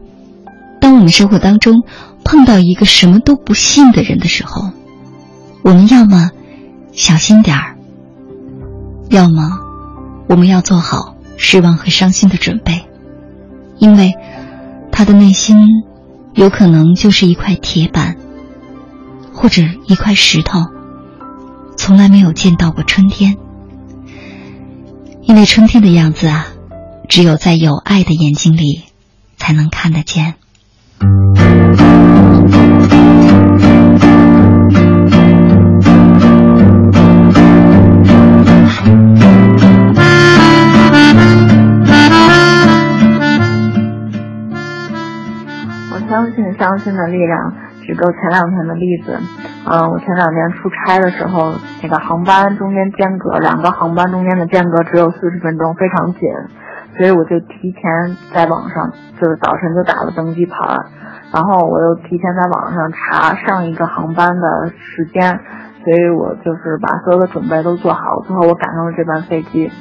当我们生活当中碰到一个什么都不信的人的时候，我们要么小心点儿，要么我们要做好失望和伤心的准备，因为他的内心有可能就是一块铁板，或者一块石头，从来没有见到过春天。因为春天的样子啊，只有在有爱的眼睛里才能看得见。我相信相信的力量。举个前两天的例子，嗯，我前两天出差的时候，那个航班中间间隔，两个航班中间的间隔只有四十分钟，非常紧，所以我就提前在网上，就是早晨就打了登机牌，然后我又提前在网上查上一个航班的时间，所以我就是把所有的准备都做好，最后我赶上了这班飞机。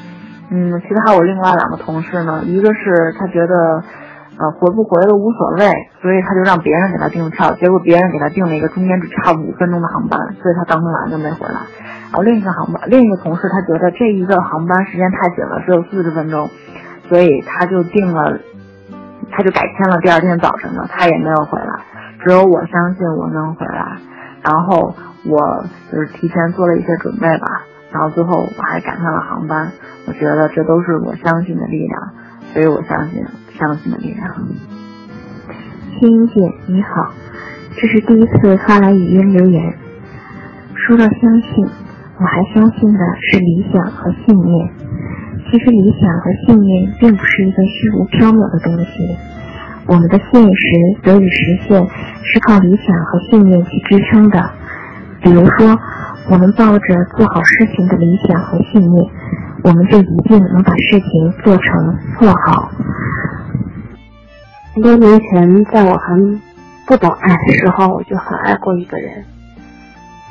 嗯，其他我另外两个同事呢，一个是他觉得。呃，回不回都无所谓，所以他就让别人给他订票，结果别人给他订了一个中间只差五分钟的航班，所以他当天晚上就没回来。然后另一个航班，另一个同事他觉得这一个航班时间太紧了，只有四十分钟，所以他就订了，他就改签了第二天早晨的，他也没有回来。只有我相信我能回来，然后我就是提前做了一些准备吧，然后最后我还赶上了航班。我觉得这都是我相信的力量，所以我相信。相信的力量。欣姐你好，这是第一次发来语音留言。说到相信，我还相信的是理想和信念。其实理想和信念并不是一个虚无缥缈的东西，我们的现实得以实现是靠理想和信念去支撑的。比如说，我们抱着做好事情的理想和信念，我们就一定能把事情做成做好。很多年前，在我还不懂爱的时候，我就很爱过一个人，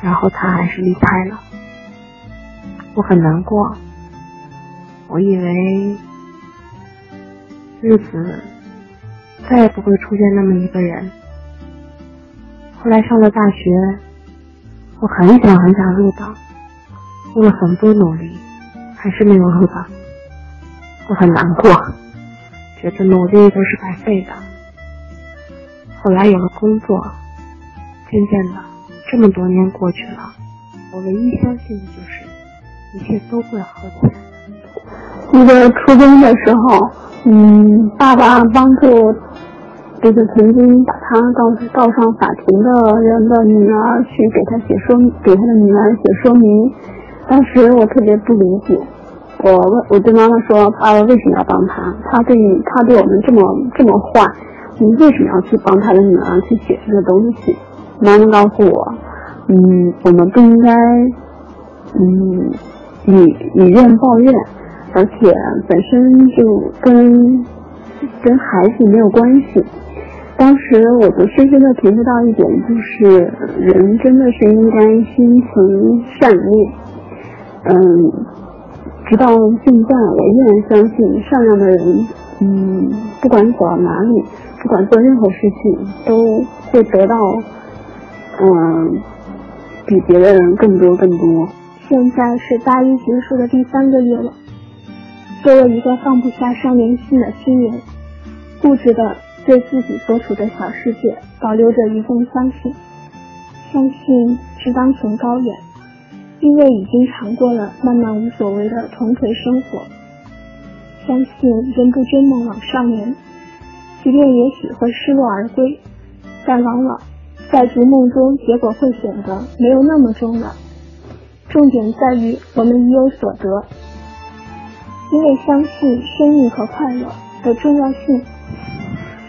然后他还是离开了，我很难过。我以为日子再也不会出现那么一个人。后来上了大学，我很想很想入党，做了很多努力，还是没有入党，我很难过。觉得努力都是白费的。后来有了工作，渐渐的，这么多年过去了，我唯一相信的就是一切都会好起来。记得初中的时候，嗯，爸爸帮助这个曾经把他告告上法庭的人的女儿去给他写说，给他的女儿写说明。当时我特别不理解。我问，我对妈妈说：“爸爸为什么要帮他？他对他对我们这么这么坏，你为什么要去帮他的女儿去写这个东西？”妈妈告诉我：“嗯，我们不应该，嗯，以以怨报怨，而且本身就跟跟孩子没有关系。”当时我就深深的体会到一点，就是人真的是应该心存善念，嗯。直到现在，我依然相信善良的人，嗯，不管走到哪里，不管做任何事情，都会得到，嗯，比别的人更多更多。现在是大一结束的第三个月了，作为一个放不下少年心的新人，固执的对自己所处的小世界保留着一份相信，相信是当前高远。因为已经尝过了慢慢无所谓的同颓生活，相信人不追梦老少年，即便也许会失落而归，但往往在逐梦中，结果会显得没有那么重要。重点在于我们已有所得，因为相信生命和快乐的重要性，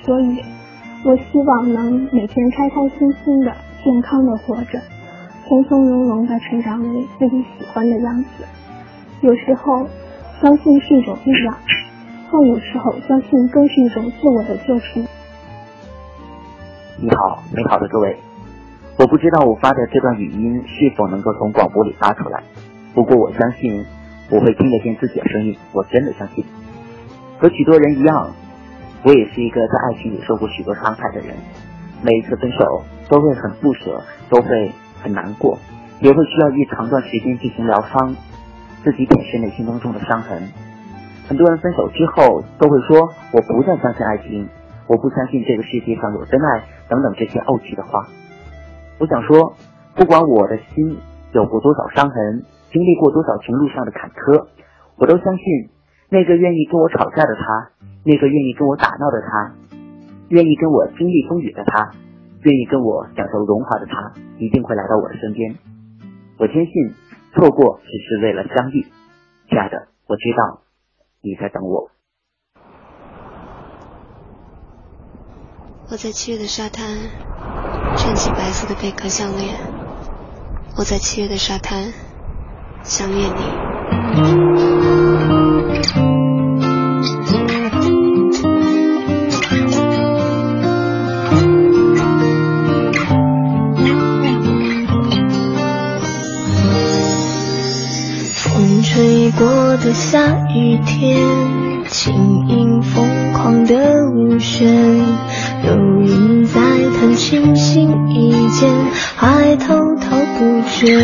所以我希望能每天开开心心的、健康的活着。从从容容的成长为自己喜欢的样子。有时候，相信是一种力量；但有时候，相信更是一种自我的救赎。你好，美好的各位，我不知道我发的这段语音是否能够从广播里发出来，不过我相信我会听得见自己的声音，我真的相信。和许多人一样，我也是一个在爱情里受过许多伤害的人，每一次分手都会很不舍，都会。很难过，也会需要一长段时间进行疗伤，自己舔舐内心当中的伤痕。很多人分手之后都会说：“我不再相信爱情，我不相信这个世界上有真爱等等这些傲气的话。我想说，不管我的心有过多少伤痕，经历过多少情路上的坎坷，我都相信，那个愿意跟我吵架的他，那个愿意跟我打闹的他，愿意跟我经历风雨的他，愿意跟我享受荣华的他，一定会来到我的身边。我坚信，错过只是为了相遇。亲爱的，我知道你在等我。我在七月的沙滩穿起白色的贝壳项链，我在七月的沙滩想念你。下雨天，轻盈疯狂的舞旋，有云在弹琴，心一间，还滔滔不绝。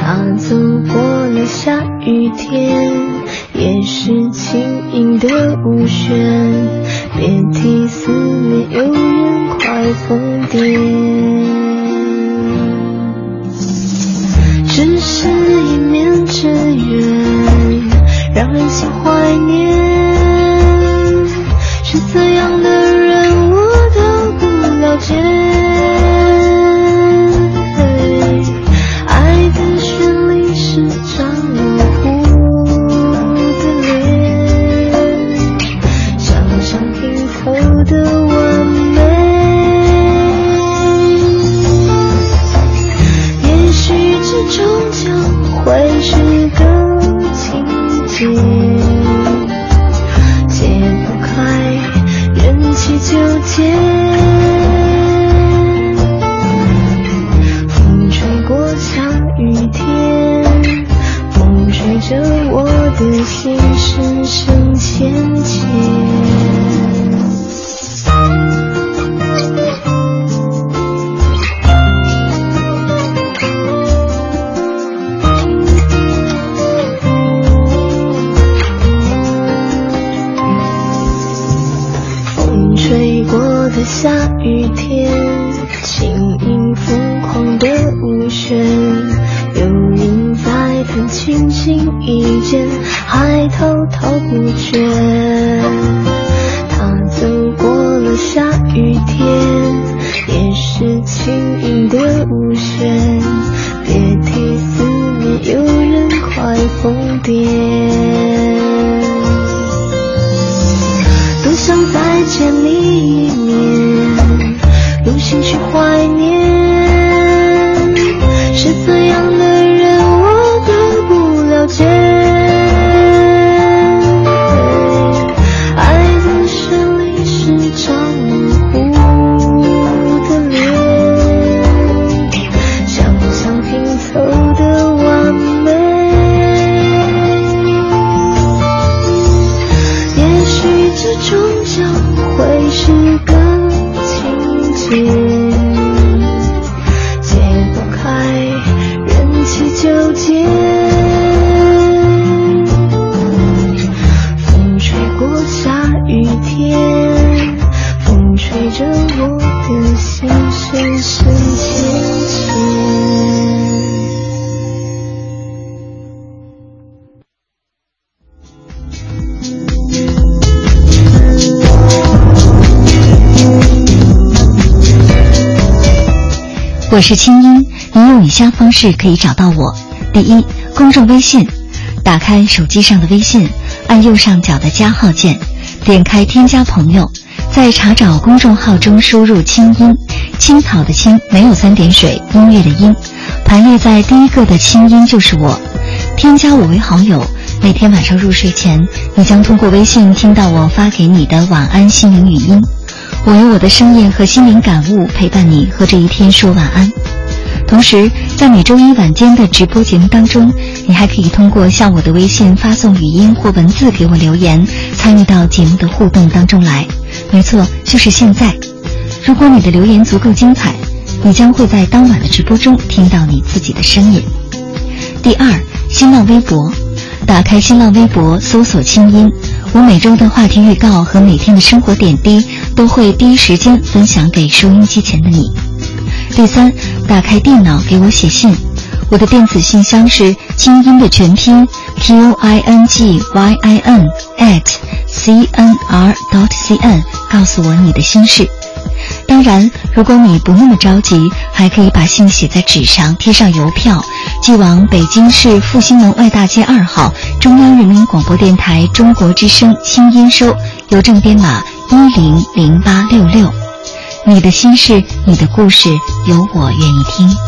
他走过了下雨天，也是轻盈的舞旋，别提思念有人快疯癫。是一面之缘，让人心怀念。是怎样的人，我都不了解。心深深浅浅。是清音，你用以下方式可以找到我：第一，公众微信，打开手机上的微信，按右上角的加号键，点开添加朋友，在查找公众号中输入“清音”，青草的青没有三点水，音乐的音，排列在第一个的清音就是我，添加我为好友。每天晚上入睡前，你将通过微信听到我发给你的晚安心灵语音。我用我的声音和心灵感悟陪伴你和这一天说晚安。同时，在每周一晚间的直播节目当中，你还可以通过向我的微信发送语音或文字给我留言，参与到节目的互动当中来。没错，就是现在。如果你的留言足够精彩，你将会在当晚的直播中听到你自己的声音。第二，新浪微博，打开新浪微博，搜索“清音”，我每周的话题预告和每天的生活点滴都会第一时间分享给收音机前的你。第三，打开电脑给我写信，我的电子信箱是清音的全拼 Q I N G Y I N at c n r dot c n，告诉我你的心事。当然，如果你不那么着急，还可以把信写在纸上，贴上邮票，寄往北京市复兴门外大街二号中央人民广播电台中国之声清音收，邮政编码一零零八六六。你的心事，你的故事，有我愿意听。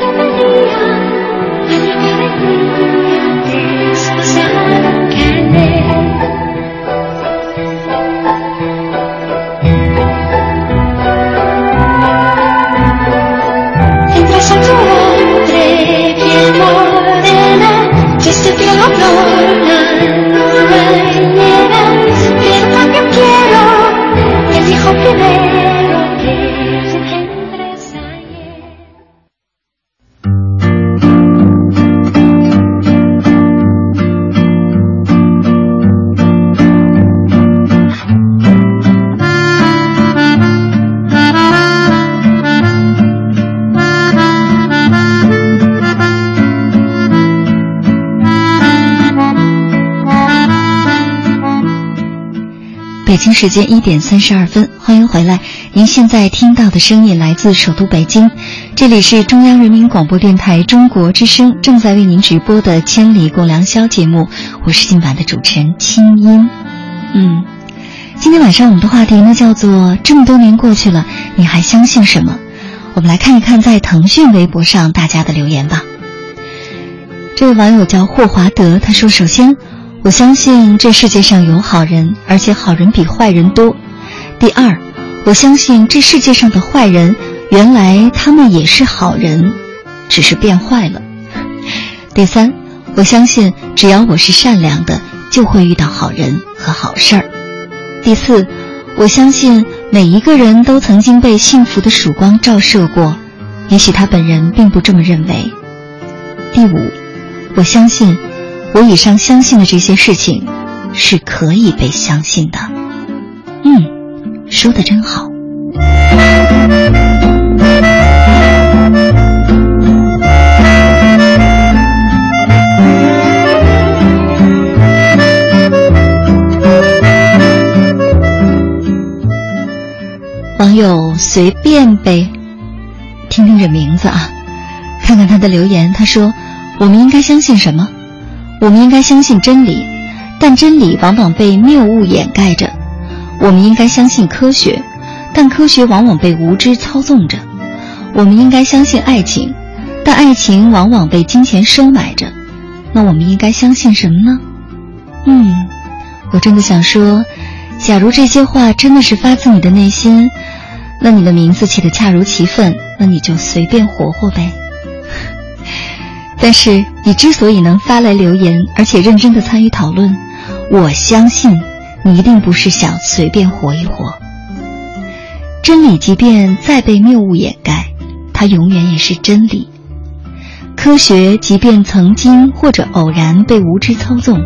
时间一点三十二分，欢迎回来。您现在听到的声音来自首都北京，这里是中央人民广播电台中国之声正在为您直播的《千里共良宵》节目，我是今晚的主持人清音。嗯，今天晚上我们的话题呢叫做“这么多年过去了，你还相信什么？”我们来看一看在腾讯微博上大家的留言吧。这位网友叫霍华德，他说：“首先。”我相信这世界上有好人，而且好人比坏人多。第二，我相信这世界上的坏人，原来他们也是好人，只是变坏了。第三，我相信只要我是善良的，就会遇到好人和好事儿。第四，我相信每一个人都曾经被幸福的曙光照射过，也许他本人并不这么认为。第五，我相信。我以上相信的这些事情，是可以被相信的。嗯，说的真好。网友随便呗，听听这名字啊，看看他的留言。他说：“我们应该相信什么？”我们应该相信真理，但真理往往被谬误掩盖着；我们应该相信科学，但科学往往被无知操纵着；我们应该相信爱情，但爱情往往被金钱收买着。那我们应该相信什么呢？嗯，我真的想说，假如这些话真的是发自你的内心，那你的名字起得恰如其分，那你就随便活活呗。<laughs> 但是你之所以能发来留言，而且认真的参与讨论，我相信你一定不是想随便活一活。真理即便再被谬误掩盖，它永远也是真理；科学即便曾经或者偶然被无知操纵，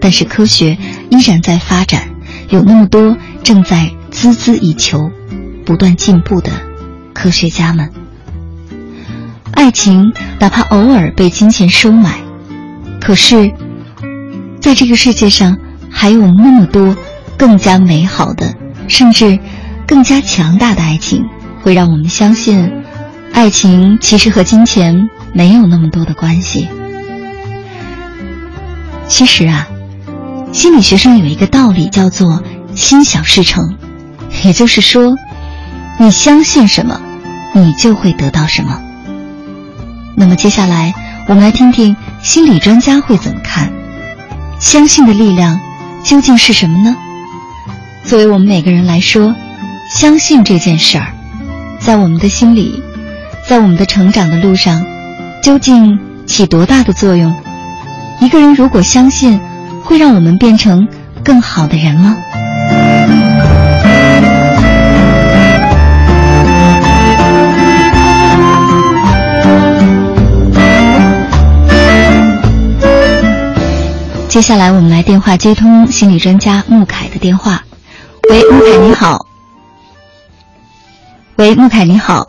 但是科学依然在发展，有那么多正在孜孜以求、不断进步的科学家们。爱情哪怕偶尔被金钱收买，可是，在这个世界上还有那么多更加美好的，甚至更加强大的爱情，会让我们相信，爱情其实和金钱没有那么多的关系。其实啊，心理学上有一个道理叫做“心想事成”，也就是说，你相信什么，你就会得到什么。那么接下来，我们来听听心理专家会怎么看，相信的力量究竟是什么呢？作为我们每个人来说，相信这件事儿，在我们的心里，在我们的成长的路上，究竟起多大的作用？一个人如果相信，会让我们变成更好的人吗？接下来，我们来电话接通心理专家穆凯的电话。喂，穆凯，你好。喂，穆凯，你好。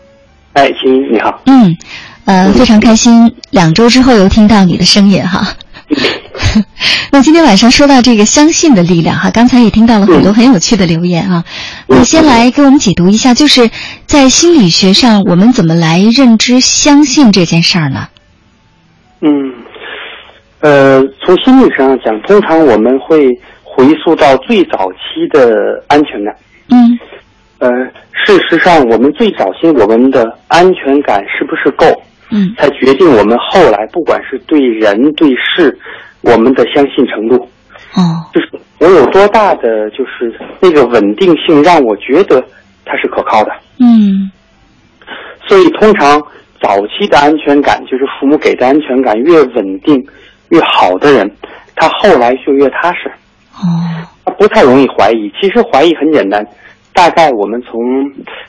哎，亲，你好。嗯，呃，非常开心，两周之后又听到你的声音哈。<laughs> 那今天晚上说到这个相信的力量哈，刚才也听到了很多很有趣的留言啊。那先来给我们解读一下，就是在心理学上，我们怎么来认知相信这件事儿呢？嗯，呃，从心理上讲，通常我们会回溯到最早期的安全感。嗯。呃，事实上，我们最早期我们的安全感是不是够？嗯。才决定我们后来不管是对人对事。我们的相信程度，哦，就是我有多大的，就是那个稳定性，让我觉得它是可靠的。嗯，所以通常早期的安全感，就是父母给的安全感越稳定、越好的人，他后来就越踏实。哦，他不太容易怀疑。其实怀疑很简单，大概我们从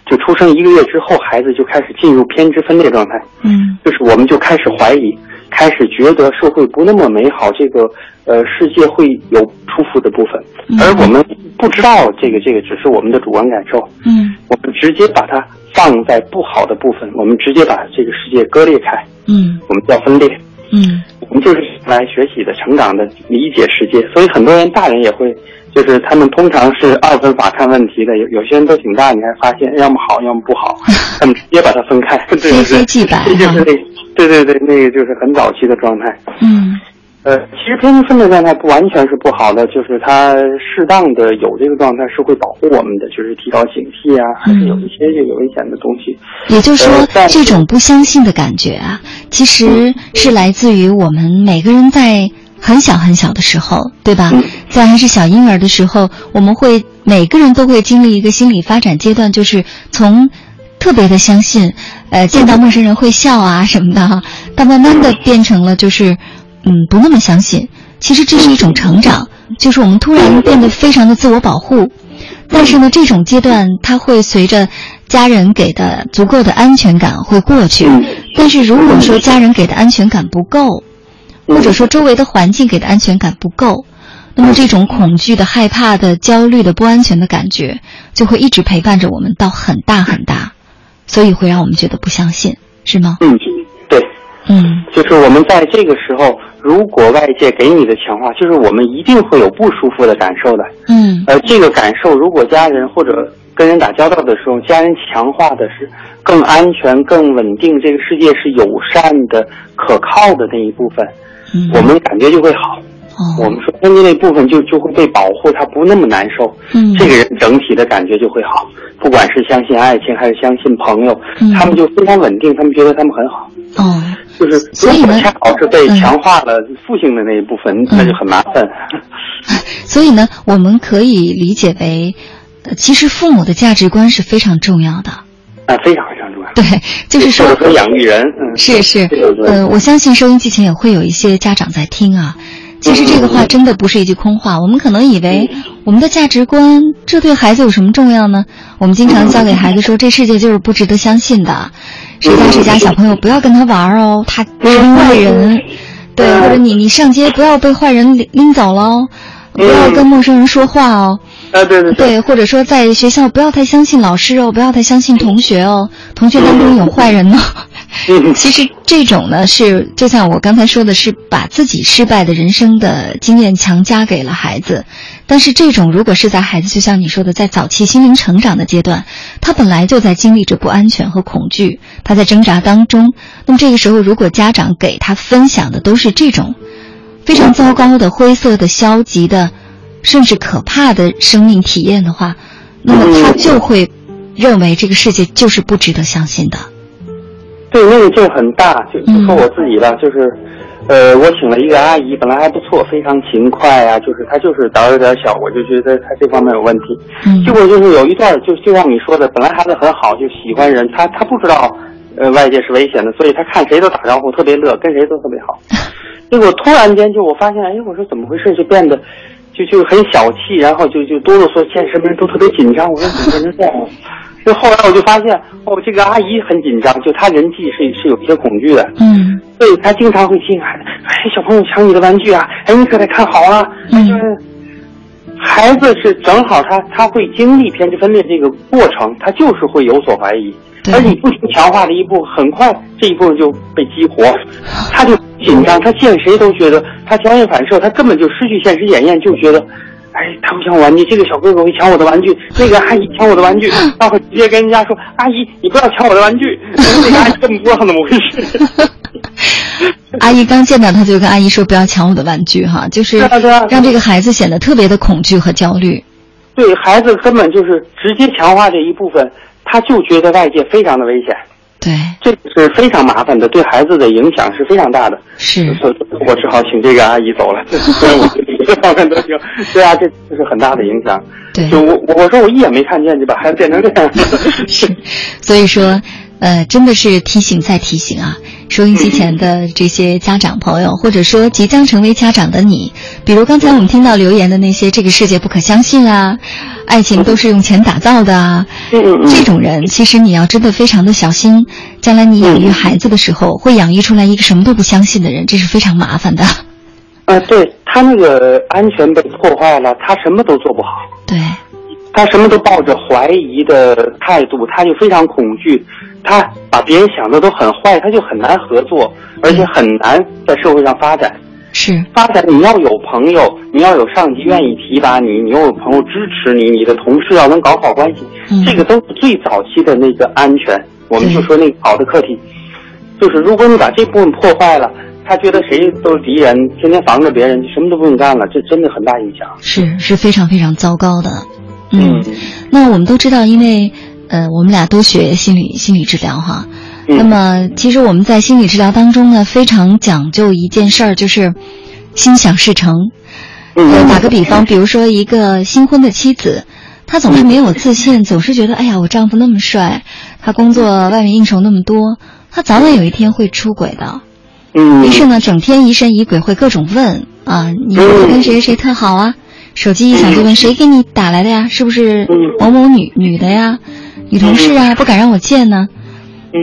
就出生一个月之后，孩子就开始进入偏执分裂状态。嗯，就是我们就开始怀疑。开始觉得社会不那么美好，这个呃世界会有出伏的部分，而我们不知道这个这个只是我们的主观感受。嗯，我们直接把它放在不好的部分，我们直接把这个世界割裂开。嗯，我们叫分裂。嗯，我们就是来学习的、成长的、理解世界。所以很多人大人也会，就是他们通常是二分法看问题的。有有些人都挺大，你还发现要么好，要么不好，<laughs> 他们直接把它分开。对对对，记白。这 <laughs> 就是那。对对对，那个就是很早期的状态。嗯，呃，其实偏执分裂状态不完全是不好的，就是它适当的有这个状态是会保护我们的，就是提高警惕啊，还是有一些这个危险的东西。也就是说，这种不相信的感觉啊，其实是来自于我们每个人在很小很小的时候，对吧？在还是小婴儿的时候，我们会每个人都会经历一个心理发展阶段，就是从。特别的相信，呃，见到陌生人会笑啊什么的哈，到慢慢的变成了就是，嗯，不那么相信。其实这是一种成长，就是我们突然变得非常的自我保护。但是呢，这种阶段它会随着家人给的足够的安全感会过去。但是如果说家人给的安全感不够，或者说周围的环境给的安全感不够，那么这种恐惧的、害怕的、焦虑的、不安全的感觉就会一直陪伴着我们到很大很大。所以会让我们觉得不相信，是吗？嗯，对，嗯，就是我们在这个时候，如果外界给你的强化，就是我们一定会有不舒服的感受的。嗯，呃，这个感受，如果家人或者跟人打交道的时候，家人强化的是更安全、更稳定，这个世界是友善的、可靠的那一部分，嗯，我们感觉就会好。哦我们说偏执那部分就就会被保护，他不那么难受。嗯，这个人整体的感觉就会好，不管是相信爱情还是相信朋友，他们就非常稳定，他们觉得他们很好。哦，就是所以呢恰好是被强化了父性的那一部分，那就很麻烦。<laughs> 所以呢，我们可以理解为，其实父母的价值观是非常重要的。啊，非常非常重要。对，就是说养育人，嗯，是是，呃，我相信收音机前也会有一些家长在听啊。其实这个话真的不是一句空话。我们可能以为我们的价值观，这对孩子有什么重要呢？我们经常教给孩子说，这世界就是不值得相信的，谁家谁家小朋友不要跟他玩哦，他是坏人。对，或者你你上街不要被坏人拎拎走喽，不要跟陌生人说话哦。啊，对对对。或者说在学校不要太相信老师哦，不要太相信同学哦，同学当中有坏人呢。其实这种呢，是就像我刚才说的，是把自己失败的人生的经验强加给了孩子。但是这种如果是在孩子，就像你说的，在早期心灵成长的阶段，他本来就在经历着不安全和恐惧，他在挣扎当中。那么这个时候，如果家长给他分享的都是这种非常糟糕的、灰色的、消极的，甚至可怕的生命体验的话，那么他就会认为这个世界就是不值得相信的。对，那个劲儿很大，就就说我自己了，就是，呃，我请了一个阿姨，本来还不错，非常勤快啊，就是她就是胆儿有点小，我就觉得她这方面有问题。嗯。结果就是有一段，就就像你说的，本来孩子很好，就喜欢人，他他不知道，呃，外界是危险的，所以他看谁都打招呼，特别乐，跟谁都特别好。<laughs> 结果突然间就我发现，哎，我说怎么回事？就变得，就就很小气，然后就就哆哆嗦，见什么人都特别紧张。我说怎么变成这样了？就后来我就发现，哦，这个阿姨很紧张，就她人际是是有一些恐惧的，嗯，所以她经常会进来，哎，小朋友抢你的玩具啊，哎，你可得看好啊，就是孩子是正好他他会经历偏执分裂这个过程，他就是会有所怀疑，而你不停强化的一步，很快这一部分就被激活，他就紧张，他见谁都觉得他条件反射，他根本就失去现实检验，就觉得。哎，他不抢我玩具，这个小哥哥会抢我的玩具，<laughs> 那个阿姨抢我的玩具，<laughs> 他会直接跟人家说：“阿姨，你不要抢我的玩具。<laughs> ”那个阿姨根本不知道怎么回事。阿姨刚见到他就跟阿姨说：“不要抢我的玩具，哈，就是让这个孩子显得特别的恐惧和焦虑。”对孩子根本就是直接强化这一部分，他就觉得外界非常的危险。对，这是非常麻烦的，对孩子的影响是非常大的。是，我只好请这个阿姨走了。<laughs> 虽然我觉得这方面都行，对啊，这这是很大的影响。对，就我我说我一眼没看见就把孩子变成这样。<laughs> 是，所以说，呃，真的是提醒再提醒啊！收音机前的这些家长朋友，或者说即将成为家长的你，比如刚才我们听到留言的那些“这个世界不可相信啊”。爱情都是用钱打造的啊！这种人，其实你要真的非常的小心，将来你养育孩子的时候，会养育出来一个什么都不相信的人，这是非常麻烦的。呃，对他那个安全被破坏了，他什么都做不好。对，他什么都抱着怀疑的态度，他就非常恐惧，他把别人想的都很坏，他就很难合作，而且很难在社会上发展。是发展，你要有朋友，你要有上级愿意提拔你，你又有朋友支持你，你的同事要能搞好关系，这个都是最早期的那个安全。我们就说那个好的课题，就是如果你把这部分破坏了，他觉得谁都是敌人，天天防着别人，什么都不用干了，这真的很大影响。是是非常非常糟糕的。嗯，那我们都知道，因为呃，我们俩都学心理心理治疗哈。那么，其实我们在心理治疗当中呢，非常讲究一件事儿，就是心想事成。呃，打个比方，比如说一个新婚的妻子，她总是没有自信，总是觉得，哎呀，我丈夫那么帅，他工作外面应酬那么多，他早晚有一天会出轨的。嗯。于是呢，整天疑神疑鬼，会各种问啊，你跟谁谁特好啊？手机一响就问谁给你打来的呀？是不是某某女女的呀？女同事啊？不敢让我见呢。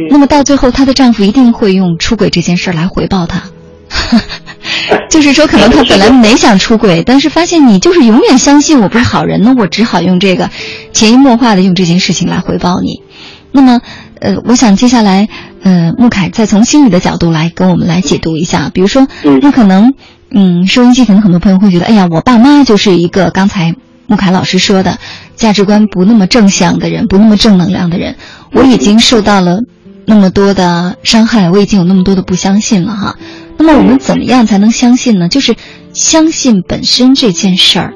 那么到最后，她的丈夫一定会用出轨这件事来回报她。<laughs> 就是说，可能他本来没想出轨，但是发现你就是永远相信我不是好人，那我只好用这个潜移默化的用这件事情来回报你。那么，呃，我想接下来，呃，穆凯再从心理的角度来跟我们来解读一下。比如说，那可能，嗯，收音机可能很多朋友会觉得，哎呀，我爸妈就是一个刚才穆凯老师说的价值观不那么正向的人，不那么正能量的人，我已经受到了。那么多的伤害，我已经有那么多的不相信了哈。那么我们怎么样才能相信呢？就是相信本身这件事儿，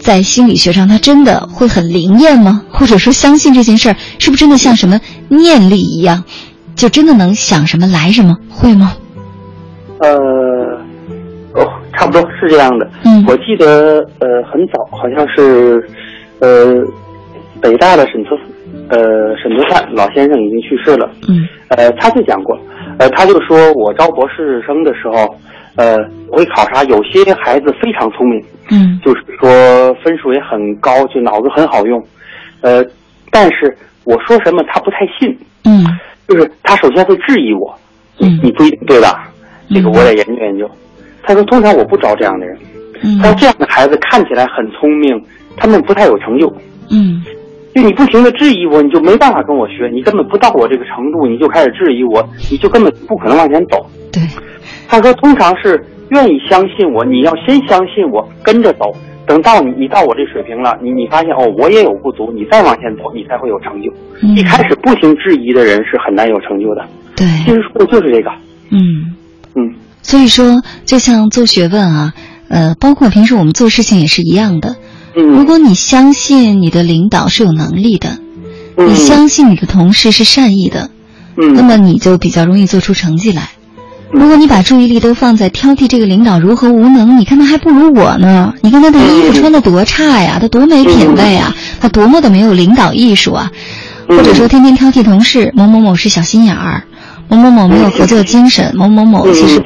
在心理学上它真的会很灵验吗？或者说相信这件事儿是不是真的像什么念力一样，就真的能想什么来什么？会吗？呃，哦，差不多是这样的。嗯，我记得呃很早，好像是呃北大的沈策。呃，沈德善老先生已经去世了。嗯。呃，他就讲过，呃，他就说我招博士生的时候，呃，会考察有些孩子非常聪明，嗯，就是说分数也很高，就脑子很好用，呃，但是我说什么他不太信，嗯，就是他首先会质疑我，嗯，你不一定对吧？这个我得研究研究。他说通常我不招这样的人，嗯，他说这样的孩子看起来很聪明，他们不太有成就，嗯。就你不停的质疑我，你就没办法跟我学，你根本不到我这个程度，你就开始质疑我，你就根本不可能往前走。对，他说通常是愿意相信我，你要先相信我，跟着走。等到你你到我这水平了，你你发现哦，我也有不足，你再往前走，你才会有成就。嗯一开始不停质疑的人是很难有成就的。对，其实说的就是这个。嗯嗯，所以说，就像做学问啊，呃，包括平时我们做事情也是一样的。嗯，如果你相信你的领导是有能力的，嗯你相信你的同事是善意的，嗯，那么你就比较容易做出成绩来。如果你把注意力都放在挑剔这个领导如何无能，你看他还不如我呢。你看他的衣服穿的多差呀，他多没品位啊，他多么的没有领导艺术啊。或者说天天挑剔同事，某某某是小心眼儿，某某某没有合作精神，某某某其实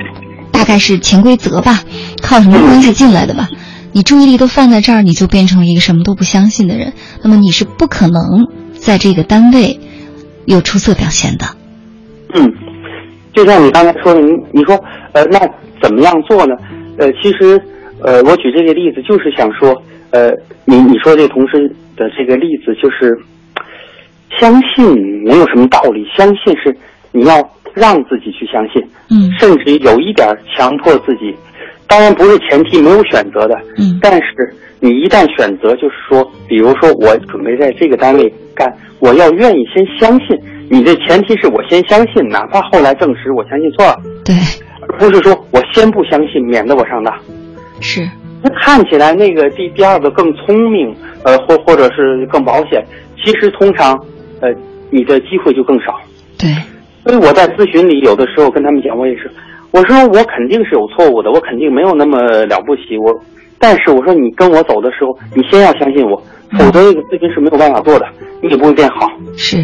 大概是潜规则吧，靠什么关系进来的吧。你注意力都放在这儿，你就变成了一个什么都不相信的人。那么你是不可能在这个单位有出色表现的。嗯，就像你刚才说的，你你说呃，那怎么样做呢？呃，其实呃，我举这个例子就是想说，呃，你你说这同事的这个例子就是，相信没有什么道理，相信是你要让自己去相信，嗯，甚至有一点强迫自己。当然不是前提没有选择的，嗯，但是你一旦选择，就是说，比如说我准备在这个单位干，我要愿意先相信。你的前提是我先相信，哪怕后来证实我相信错了，对，而不是说我先不相信，免得我上当。是，那看起来那个第第二个更聪明，呃，或或者是更保险，其实通常，呃，你的机会就更少。对，所以我在咨询里有的时候跟他们讲，我也是，我说我肯定是有错误的，我肯定没有那么了不起，我，但是我说你跟我走的时候，你先要相信我，否则这个咨询是没有办法做的，你也不会变好。是，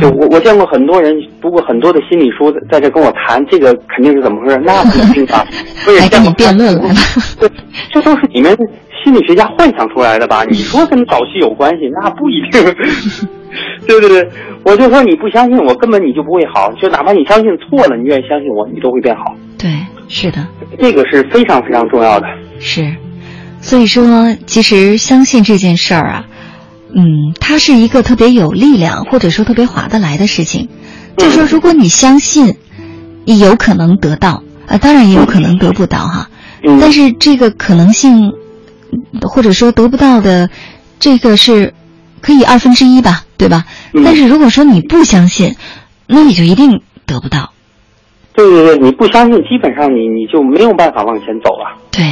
就我我见过很多人读过很多的心理书，在这跟我谈这个肯定是怎么回事，那不一定啊。<laughs> 我也还跟你见过辩论来了。<laughs> 对，这都是你们心理学家幻想出来的吧？你说跟早期有关系，那不一定。<laughs> <laughs> 对对对，我就说你不相信我，根本你就不会好。就哪怕你相信错了，你愿意相信我，你都会变好。对，是的，这个是非常非常重要的。是。所以说，其实相信这件事儿啊，嗯，它是一个特别有力量，或者说特别划得来的事情。就说，如果你相信，你有可能得到，啊，当然也有可能得不到哈。但是这个可能性，或者说得不到的，这个是可以二分之一吧，对吧？但是如果说你不相信，那你就一定得不到。对对对，你不相信，基本上你你就没有办法往前走了。对，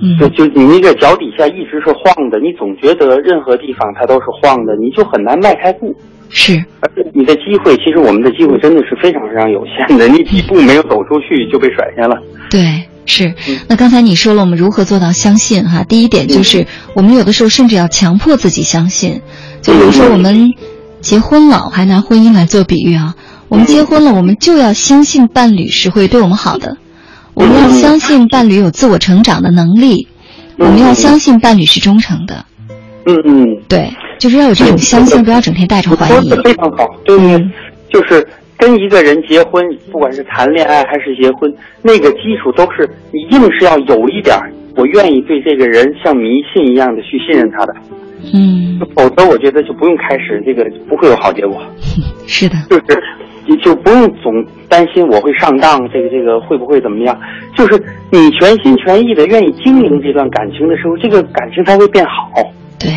嗯，就就你那个脚底下一直是晃的，你总觉得任何地方它都是晃的，你就很难迈开步。是，而且你的机会，其实我们的机会真的是非常非常有限的，你几步没有走出去就被甩下了。对，是。那刚才你说了，我们如何做到相信哈？第一点就是，我们有的时候甚至要强迫自己相信。就比如说，我们结婚了，还拿婚姻来做比喻啊。我们结婚了，我们就要相信伴侣是会对我们好的，我们要相信伴侣有自我成长的能力，我们要相信伴侣是忠诚的。嗯嗯，对，就是要有这种相信，不要整天带着怀疑。说的非常好，对对，就是跟一个人结婚，不管是谈恋爱还是结婚，那个基础都是你硬是要有一点儿，我愿意对这个人像迷信一样的去信任他的。嗯，否则我觉得就不用开始，这个不会有好结果。<laughs> 是的，就是你就不用总担心我会上当，这个这个会不会怎么样？就是你全心全意的愿意经营这段感情的时候，这个感情才会变好。对，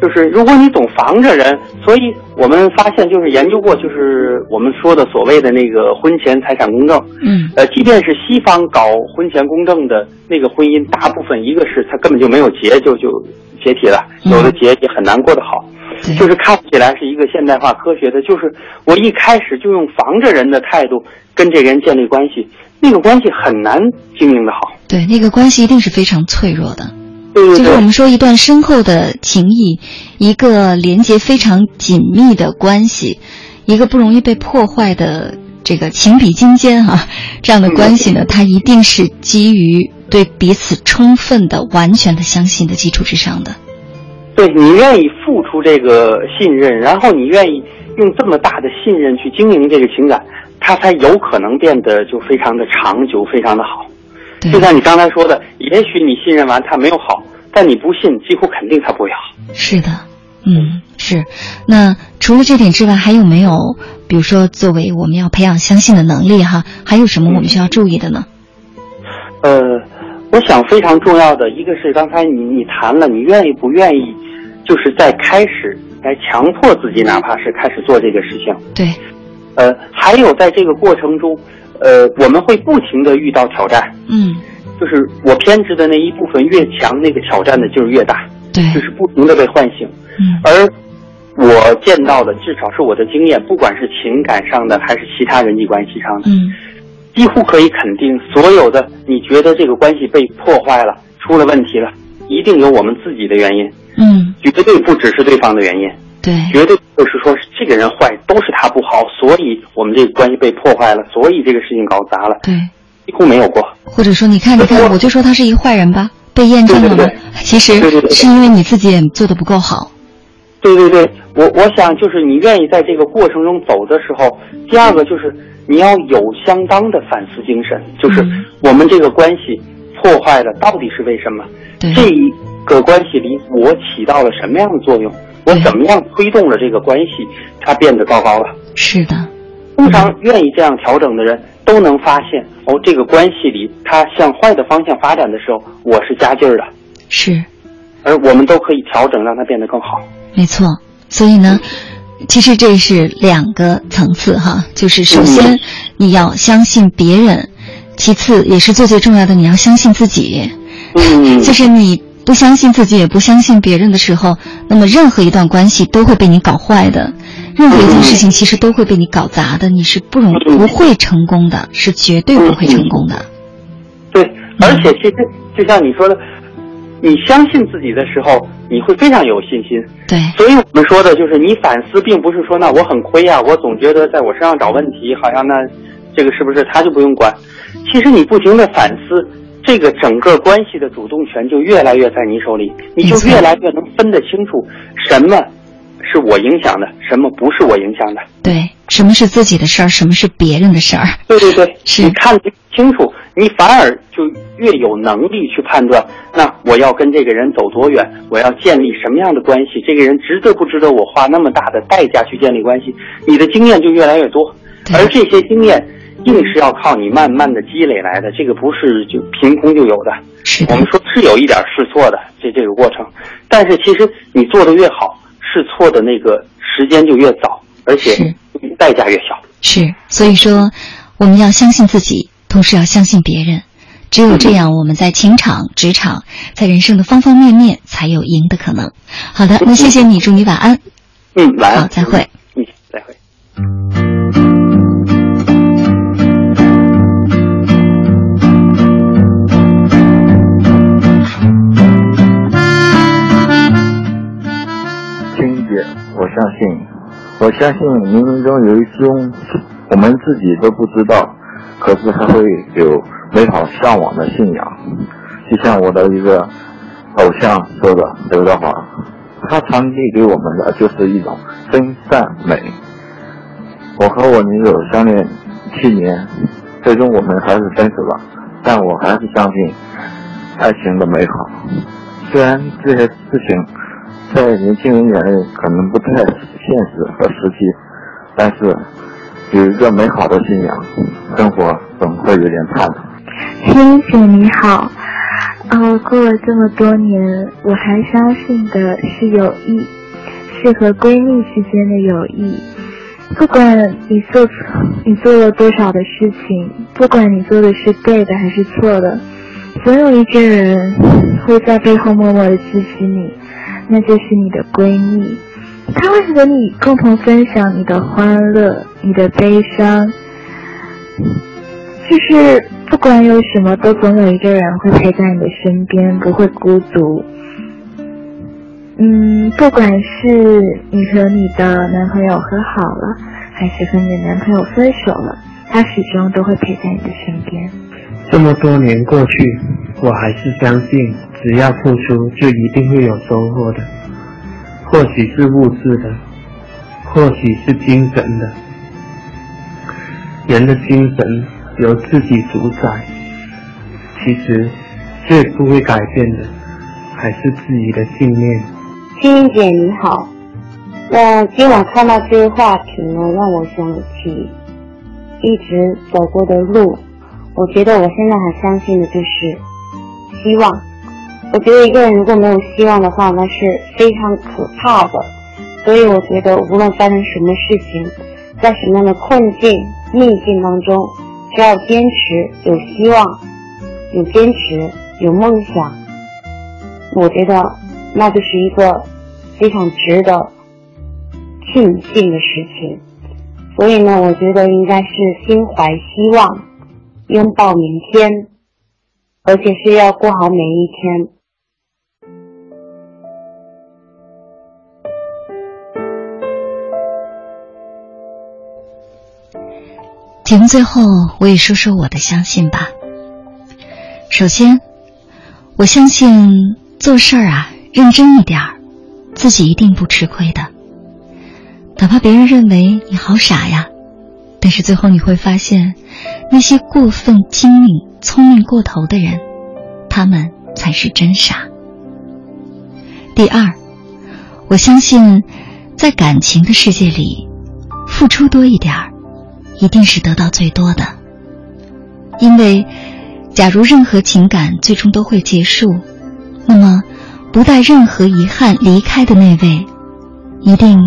就是如果你总防着人，所以我们发现就是研究过，就是我们说的所谓的那个婚前财产公证。嗯，呃，即便是西方搞婚前公证的那个婚姻，大部分一个是他根本就没有结就就解体了，有的结也很难过得好。就是看起来是一个现代化科学的，就是我一开始就用防着人的态度跟这个人建立关系，那个关系很难经营的好。对，那个关系一定是非常脆弱的。对对对，就是我们说一段深厚的情谊，一个连接非常紧密的关系，一个不容易被破坏的这个情比金坚哈、啊、这样的关系呢，它一定是基于对彼此充分的、完全的相信的基础之上的。对你愿意付出这个信任，然后你愿意用这么大的信任去经营这个情感，它才有可能变得就非常的长久，非常的好。就像你刚才说的，也许你信任完他没有好，但你不信，几乎肯定他不会好。是的，嗯，是，那除了这点之外，还有没有，比如说作为我们要培养相信的能力哈，还有什么我们需要注意的呢？呃，我想非常重要的一个是刚才你你谈了，你愿意不愿意，就是在开始来强迫自己，哪怕是开始做这个事情。对。呃，还有在这个过程中，呃，我们会不停的遇到挑战。嗯。就是我偏执的那一部分越强，那个挑战的劲儿越大。对。就是不停的被唤醒。嗯。而我见到的，至少是我的经验，不管是情感上的还是其他人际关系上的，嗯。几乎可以肯定，所有的你觉得这个关系被破坏了、出了问题了，一定有我们自己的原因。嗯。绝对不只是对方的原因。对。绝对不是说这个人坏，都是他不好，所以我们这个关系被破坏了，所以这个事情搞砸了。对。几乎没有过。或者说，你看，你看，我就说他是一个坏人吧，被验证了吗？其实是因为你自己也做的不够好。对对对，我我想就是你愿意在这个过程中走的时候，第二个就是你要有相当的反思精神，就是我们这个关系破坏了到底是为什么？这一个关系里我起到了什么样的作用？我怎么样推动了这个关系它变得糟糕了？是的，通常愿意这样调整的人都能发现，哦，这个关系里它向坏的方向发展的时候，我是加劲儿的。是，而我们都可以调整，让它变得更好。没错，所以呢，其实这是两个层次哈，就是首先你要相信别人，其次也是最最重要的，你要相信自己。嗯，<laughs> 就是你不相信自己，也不相信别人的时候，那么任何一段关系都会被你搞坏的，任何一件事情其实都会被你搞砸的，你是不容不会成功的，是绝对不会成功的。对，而且其实就像你说的。你相信自己的时候，你会非常有信心。对，所以我们说的就是你反思，并不是说那我很亏啊，我总觉得在我身上找问题，好像那这个是不是他就不用管？其实你不停的反思，这个整个关系的主动权就越来越在你手里，你就越来越能分得清楚什么是我影响的，什么不是我影响的。对，什么是自己的事儿，什么是别人的事儿。对对对，是你看得清楚，你反而就越有能力去判断。那我要跟这个人走多远？我要建立什么样的关系？这个人值得不值得我花那么大的代价去建立关系？你的经验就越来越多，而这些经验硬是要靠你慢慢的积累来的，这个不是就凭空就有的。是我们说是有一点试错的这这个过程，但是其实你做的越好，试错的那个时间就越早，而且代价越小。是，所以说我们要相信自己，同时要相信别人。只有这样，我们在情场、职场，在人生的方方面面，才有赢的可能。好的，那谢谢你，祝你晚安。嗯，晚安。好，再会。嗯，再会。相信，我相信冥冥中有一种我们自己都不知道，可是还会有。美好向往的信仰，就像我的一个偶像说的刘德华，他传递给我们的就是一种真善美。我和我女友相恋七年，最终我们还是分手了，但我还是相信爱情的美好。虽然这些事情在年轻人眼里可能不太现实和实际，但是有一个美好的信仰，生活总会有点盼头。青姐你好，呃，过了这么多年，我还相信的是友谊，是和闺蜜之间的友谊。不管你做错你做了多少的事情，不管你做的是对的还是错的，总有一个人会在背后默默的支持你，那就是你的闺蜜。她会和你共同分享你的欢乐，你的悲伤，就是。不管有什么，都总有一个人会陪在你的身边，不会孤独。嗯，不管是你和你的男朋友和好了，还是和你的男朋友分手了，他始终都会陪在你的身边。这么多年过去，我还是相信，只要付出，就一定会有收获的。或许是物质的，或许是精神的。人的精神。由自己主宰，其实最不会改变的还是自己的信念。青姐你好，那今晚看到这个话题呢，让我想起一直走过的路。我觉得我现在很相信的就是希望。我觉得一个人如果没有希望的话，那是非常可怕的。所以我觉得无论发生什么事情，在什么样的困境、逆境当中，只要坚持、有希望、有坚持、有梦想，我觉得那就是一个非常值得。庆幸的事情，所以呢，我觉得应该是心怀希望，拥抱明天，而且是要过好每一天。节目最后，我也说说我的相信吧。首先，我相信做事儿啊，认真一点儿，自己一定不吃亏的。哪怕别人认为你好傻呀，但是最后你会发现，那些过分精明、聪明过头的人，他们才是真傻。第二，我相信，在感情的世界里，付出多一点儿，一定是得到最多的。因为，假如任何情感最终都会结束，那么不带任何遗憾离开的那位，一定。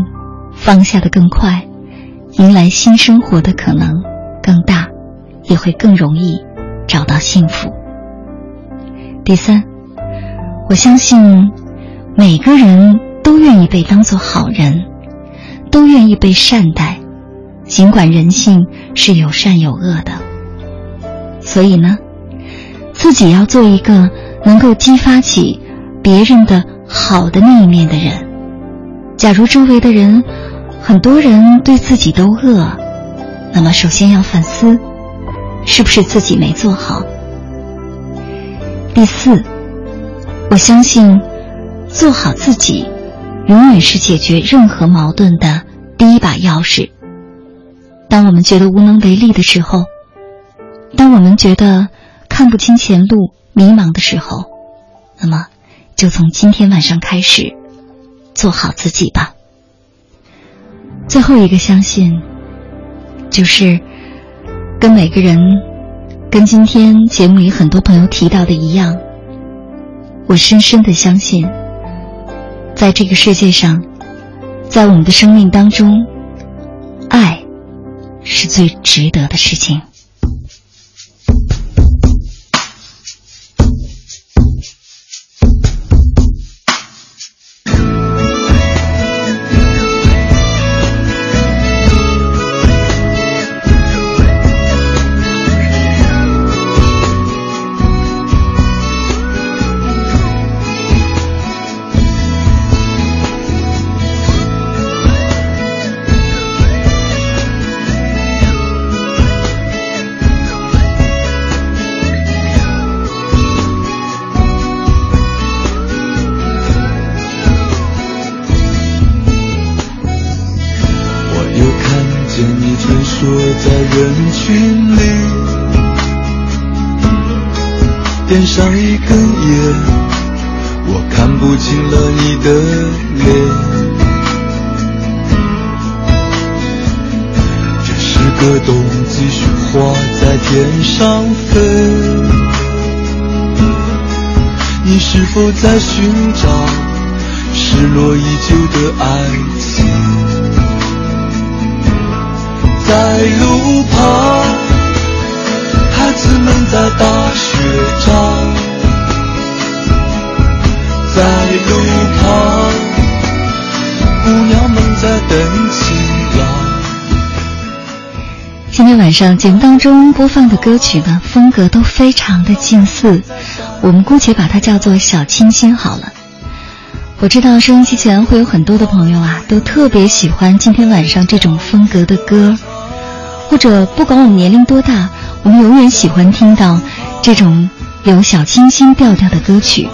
放下的更快，迎来新生活的可能更大，也会更容易找到幸福。第三，我相信每个人都愿意被当做好人，都愿意被善待，尽管人性是有善有恶的。所以呢，自己要做一个能够激发起别人的好的那一面的人。假如周围的人。很多人对自己都恶，那么首先要反思，是不是自己没做好。第四，我相信做好自己，永远是解决任何矛盾的第一把钥匙。当我们觉得无能为力的时候，当我们觉得看不清前路、迷茫的时候，那么就从今天晚上开始，做好自己吧。最后一个相信，就是跟每个人，跟今天节目里很多朋友提到的一样，我深深的相信，在这个世界上，在我们的生命当中，爱是最值得的事情。否在寻找失落已久的爱情？在路旁，孩子们在打雪仗；在路旁，姑娘们在等情郎。今天晚上节目当中播放的歌曲呢，风格都非常的近似。我们姑且把它叫做小清新好了。我知道收音机前会有很多的朋友啊，都特别喜欢今天晚上这种风格的歌，或者不管我们年龄多大，我们永远喜欢听到这种有小清新调调的歌曲，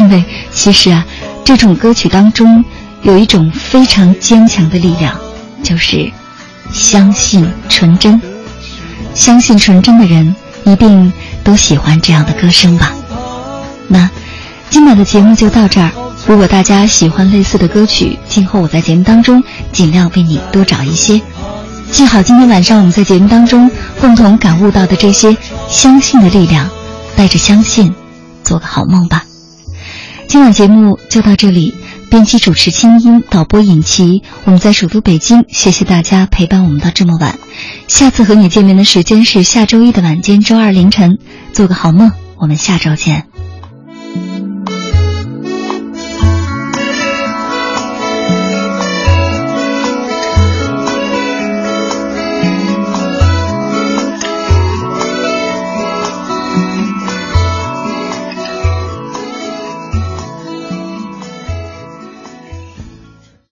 因为其实啊，这种歌曲当中有一种非常坚强的力量，就是相信纯真。相信纯真的人一定都喜欢这样的歌声吧。那今晚的节目就到这儿，如果大家喜欢类似的歌曲，今后我在节目当中尽量为你多找一些。记好今天晚上我们在节目当中共同感悟到的这些相信的力量，带着相信，做个好梦吧。今晚节目就到这里，编辑主持清音，导播尹奇，我们在首都北京，谢谢大家陪伴我们到这么晚。下次和你见面的时间是下周一的晚间，周二凌晨。做个好梦，我们下周见。